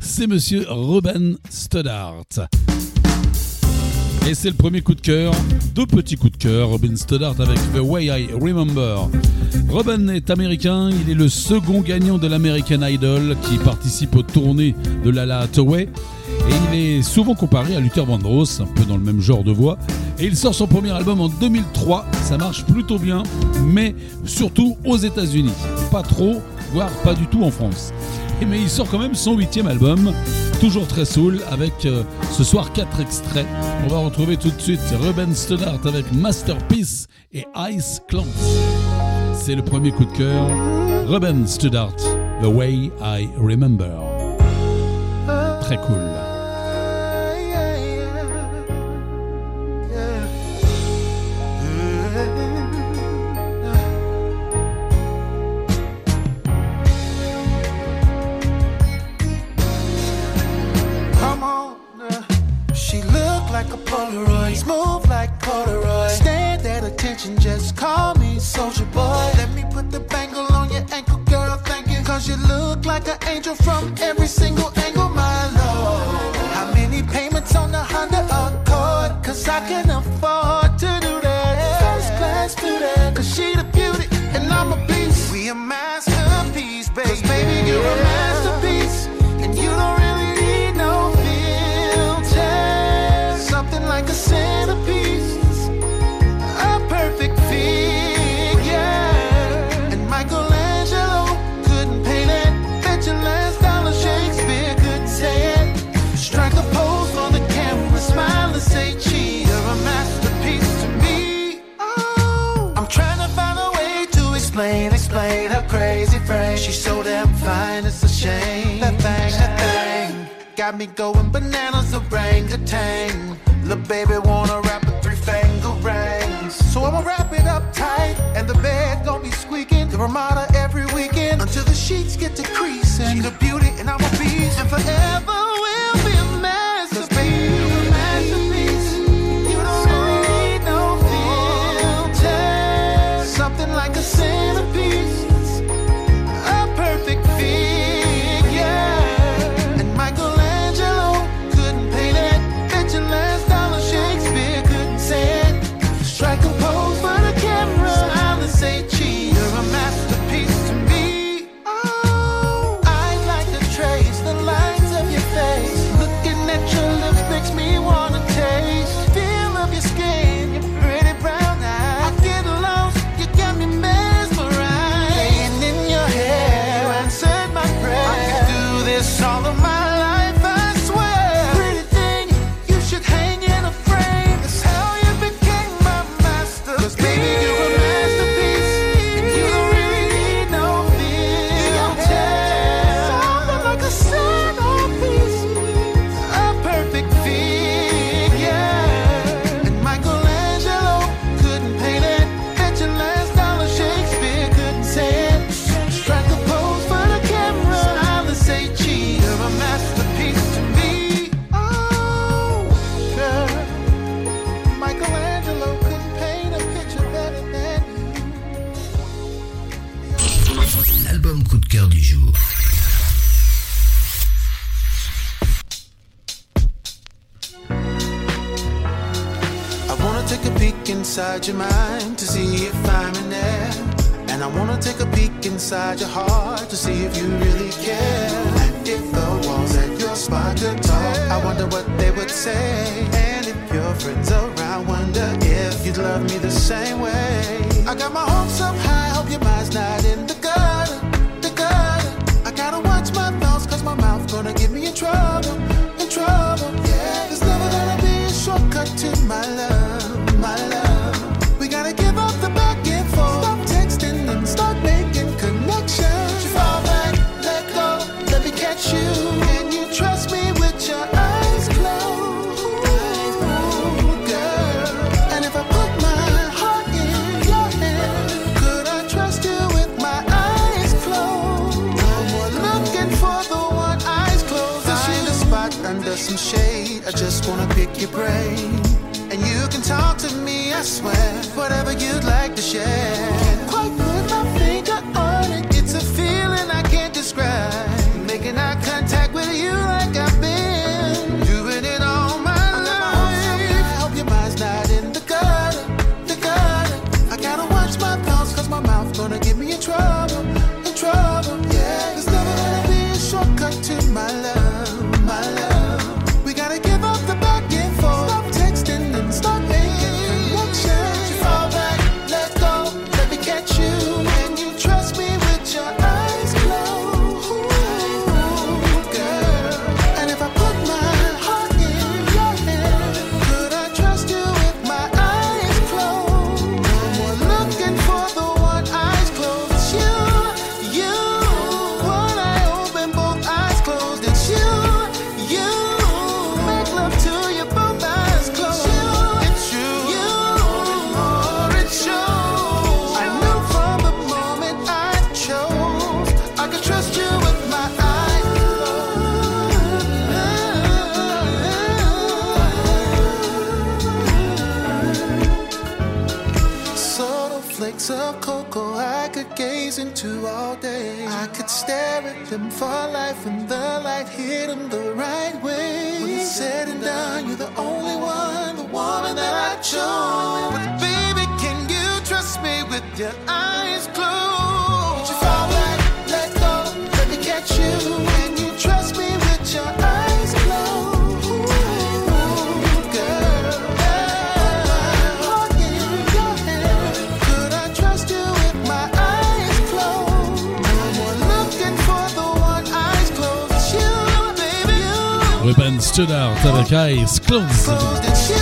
c'est monsieur Robin Stoddart. Et c'est le premier coup de cœur, deux petits coups de cœur, Robin Stoddart avec The Way I Remember. Robin est américain, il est le second gagnant de l'American Idol qui participe aux tournées de Lala Hathaway. Et il est souvent comparé à Luther Vandross, un peu dans le même genre de voix. Et il sort son premier album en 2003, ça marche plutôt bien, mais surtout aux États-Unis. Pas trop, voire pas du tout en France. Mais il sort quand même son huitième album, toujours très soul, avec euh, ce soir quatre extraits. On va retrouver tout de suite Ruben Stoddart avec Masterpiece et Ice Clance. C'est le premier coup de cœur. Ruben Stoddart, The Way I Remember. Très cool. like an angel from every single angle, my love. How many payments on the Honda Accord? Cause I can afford. got me going bananas, orangutan. Lil' baby wanna wrap with three finger rings. So I'ma wrap it up tight, and the bed gon' be squeaking. The Ramada every weekend until the sheets get to creasing. She's a beauty, and I'm a beast, and forever.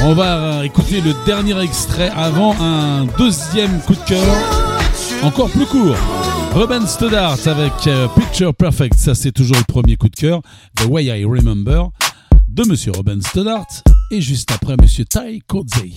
On va euh, écouter le dernier extrait avant un deuxième coup de cœur, encore plus court. Robin Stoddart avec euh, Picture Perfect, ça c'est toujours le premier coup de cœur. The Way I Remember de Monsieur Robin Stoddart et juste après Monsieur Tai Kotzei.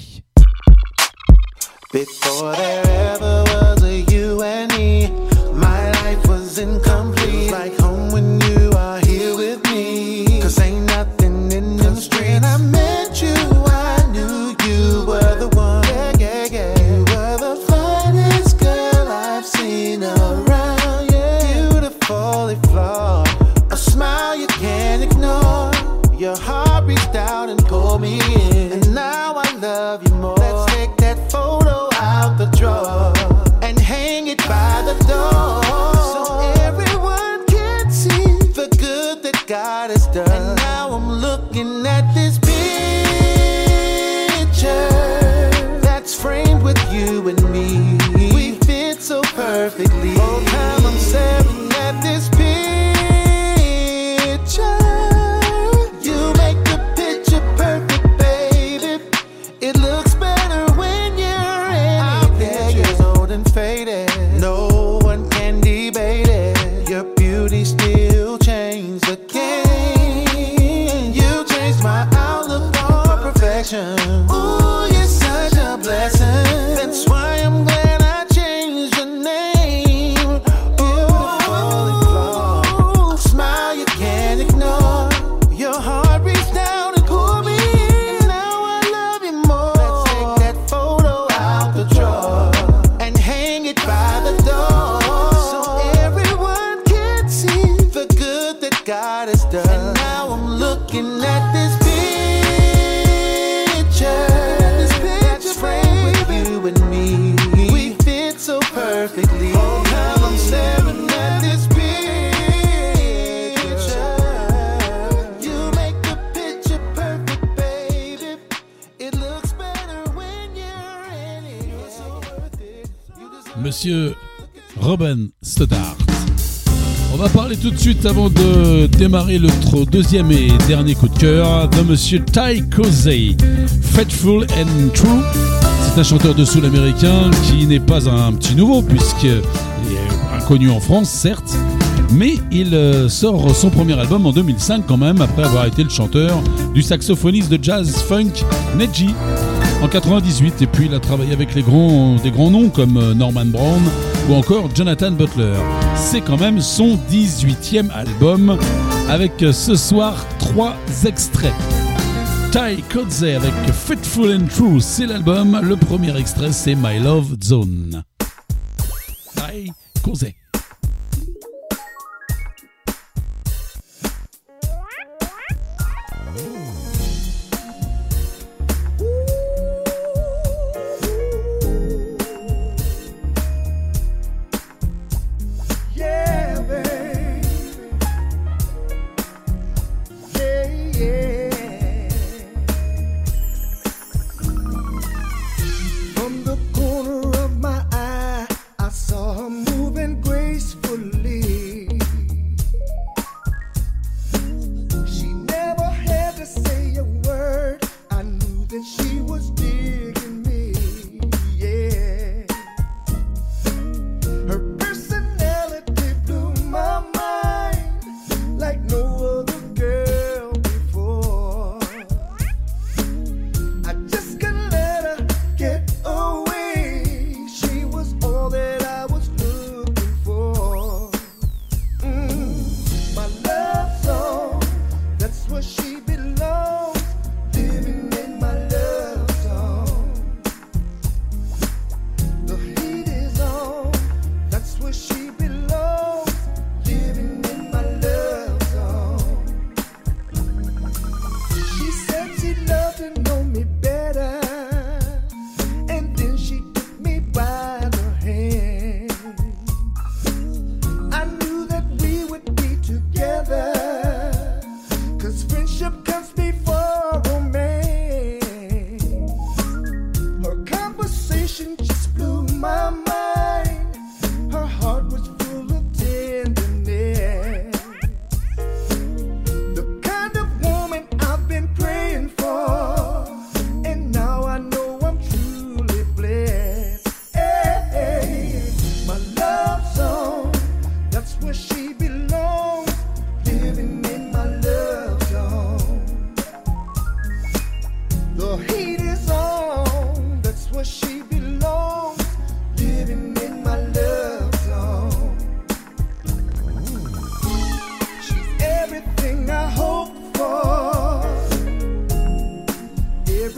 deuxième et dernier coup de cœur de monsieur Ty Cosey, Faithful and True. C'est un chanteur de soul américain qui n'est pas un petit nouveau puisqu'il est inconnu en France, certes, mais il euh, sort son premier album en 2005 quand même après avoir été le chanteur du saxophoniste de jazz funk Neji en 98 et puis il a travaillé avec les grands, des grands noms comme euh, Norman Brown ou encore Jonathan Butler. C'est quand même son 18e album avec euh, ce soir trois extraits. Ty Kodze avec Faithful and True, c'est l'album. Le premier extrait, c'est My Love Zone.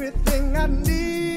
everything I need.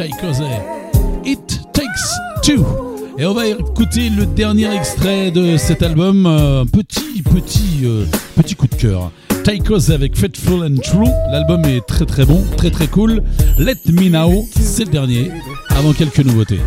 Ty It Takes Two. Et on va écouter le dernier extrait de cet album. Euh, petit, petit, euh, petit coup de cœur. Ty Corsey avec Faithful and True. L'album est très, très bon, très, très cool. Let Me Now, c'est le dernier, avant quelques nouveautés.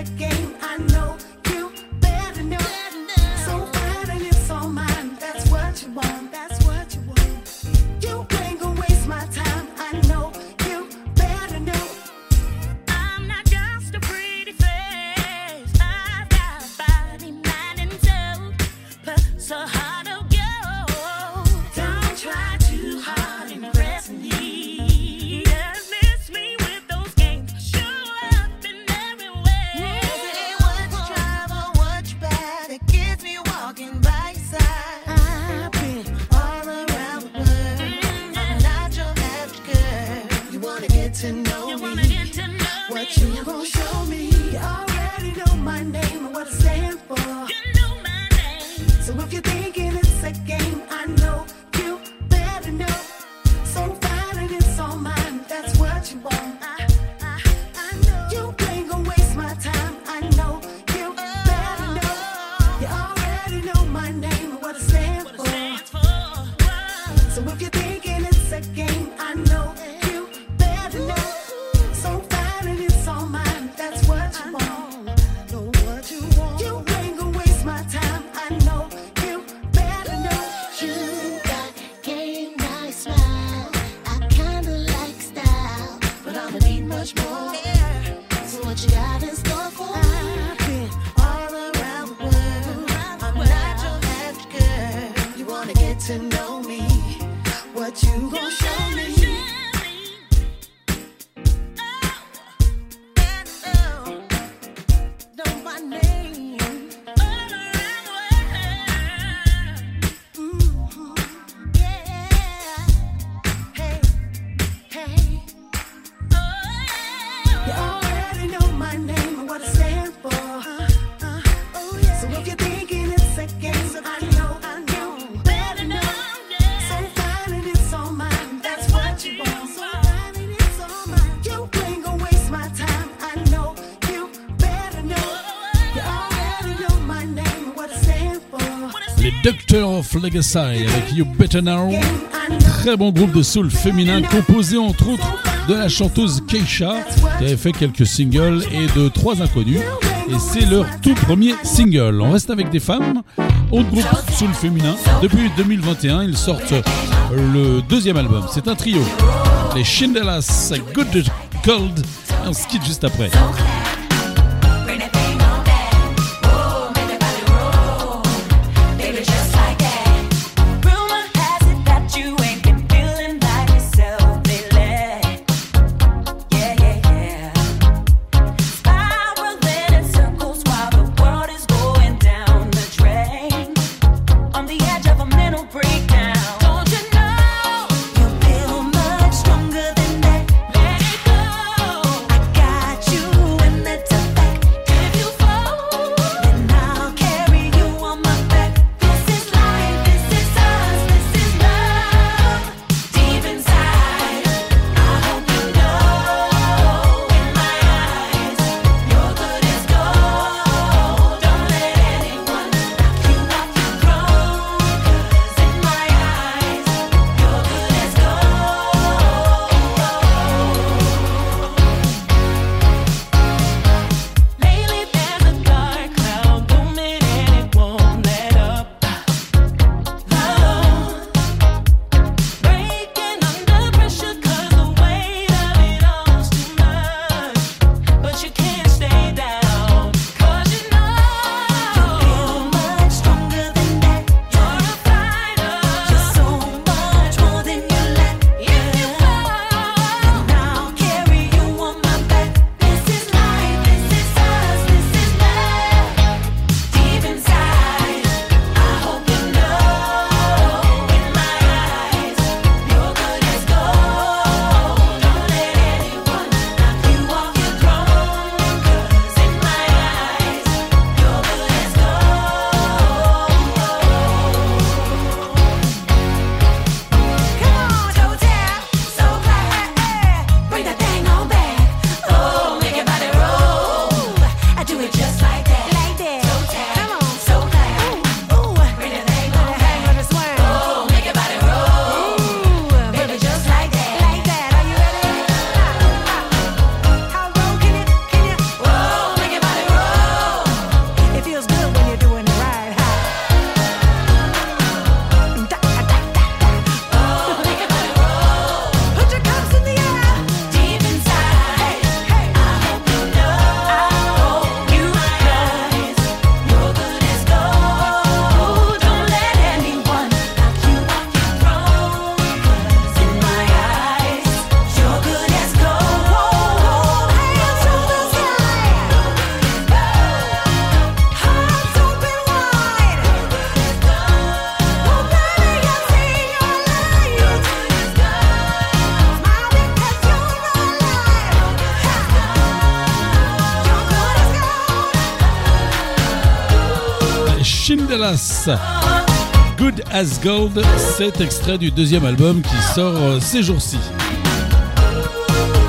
again. Doctor of Legacy avec You Better Now. Très bon groupe de soul féminin composé entre autres de la chanteuse Keisha qui avait fait quelques singles et de trois inconnus. Et c'est leur tout premier single. On reste avec des femmes. Autre groupe soul féminin. Depuis 2021, ils sortent le deuxième album. C'est un trio. Les Shindelas Good Cold. Un skit juste après. Good as Gold, c'est extrait du deuxième album qui sort euh, ces jours-ci.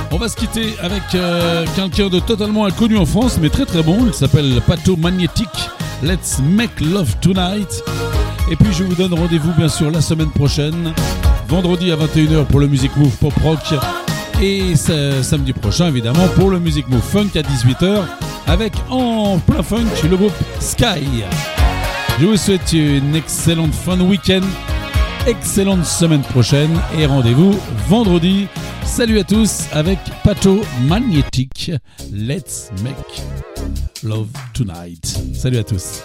On va se quitter avec euh, quelqu'un de totalement inconnu en France, mais très très bon. Il s'appelle Pato Magnetic. Let's Make Love Tonight. Et puis je vous donne rendez-vous bien sûr la semaine prochaine, vendredi à 21h pour le Music Move Pop Rock. Et sa- samedi prochain évidemment pour le Music Move Funk à 18h avec en plein funk le groupe Sky. Je vous souhaite une excellente fin de week-end, excellente semaine prochaine et rendez-vous vendredi. Salut à tous avec Pato Magnetic. Let's make love tonight. Salut à tous.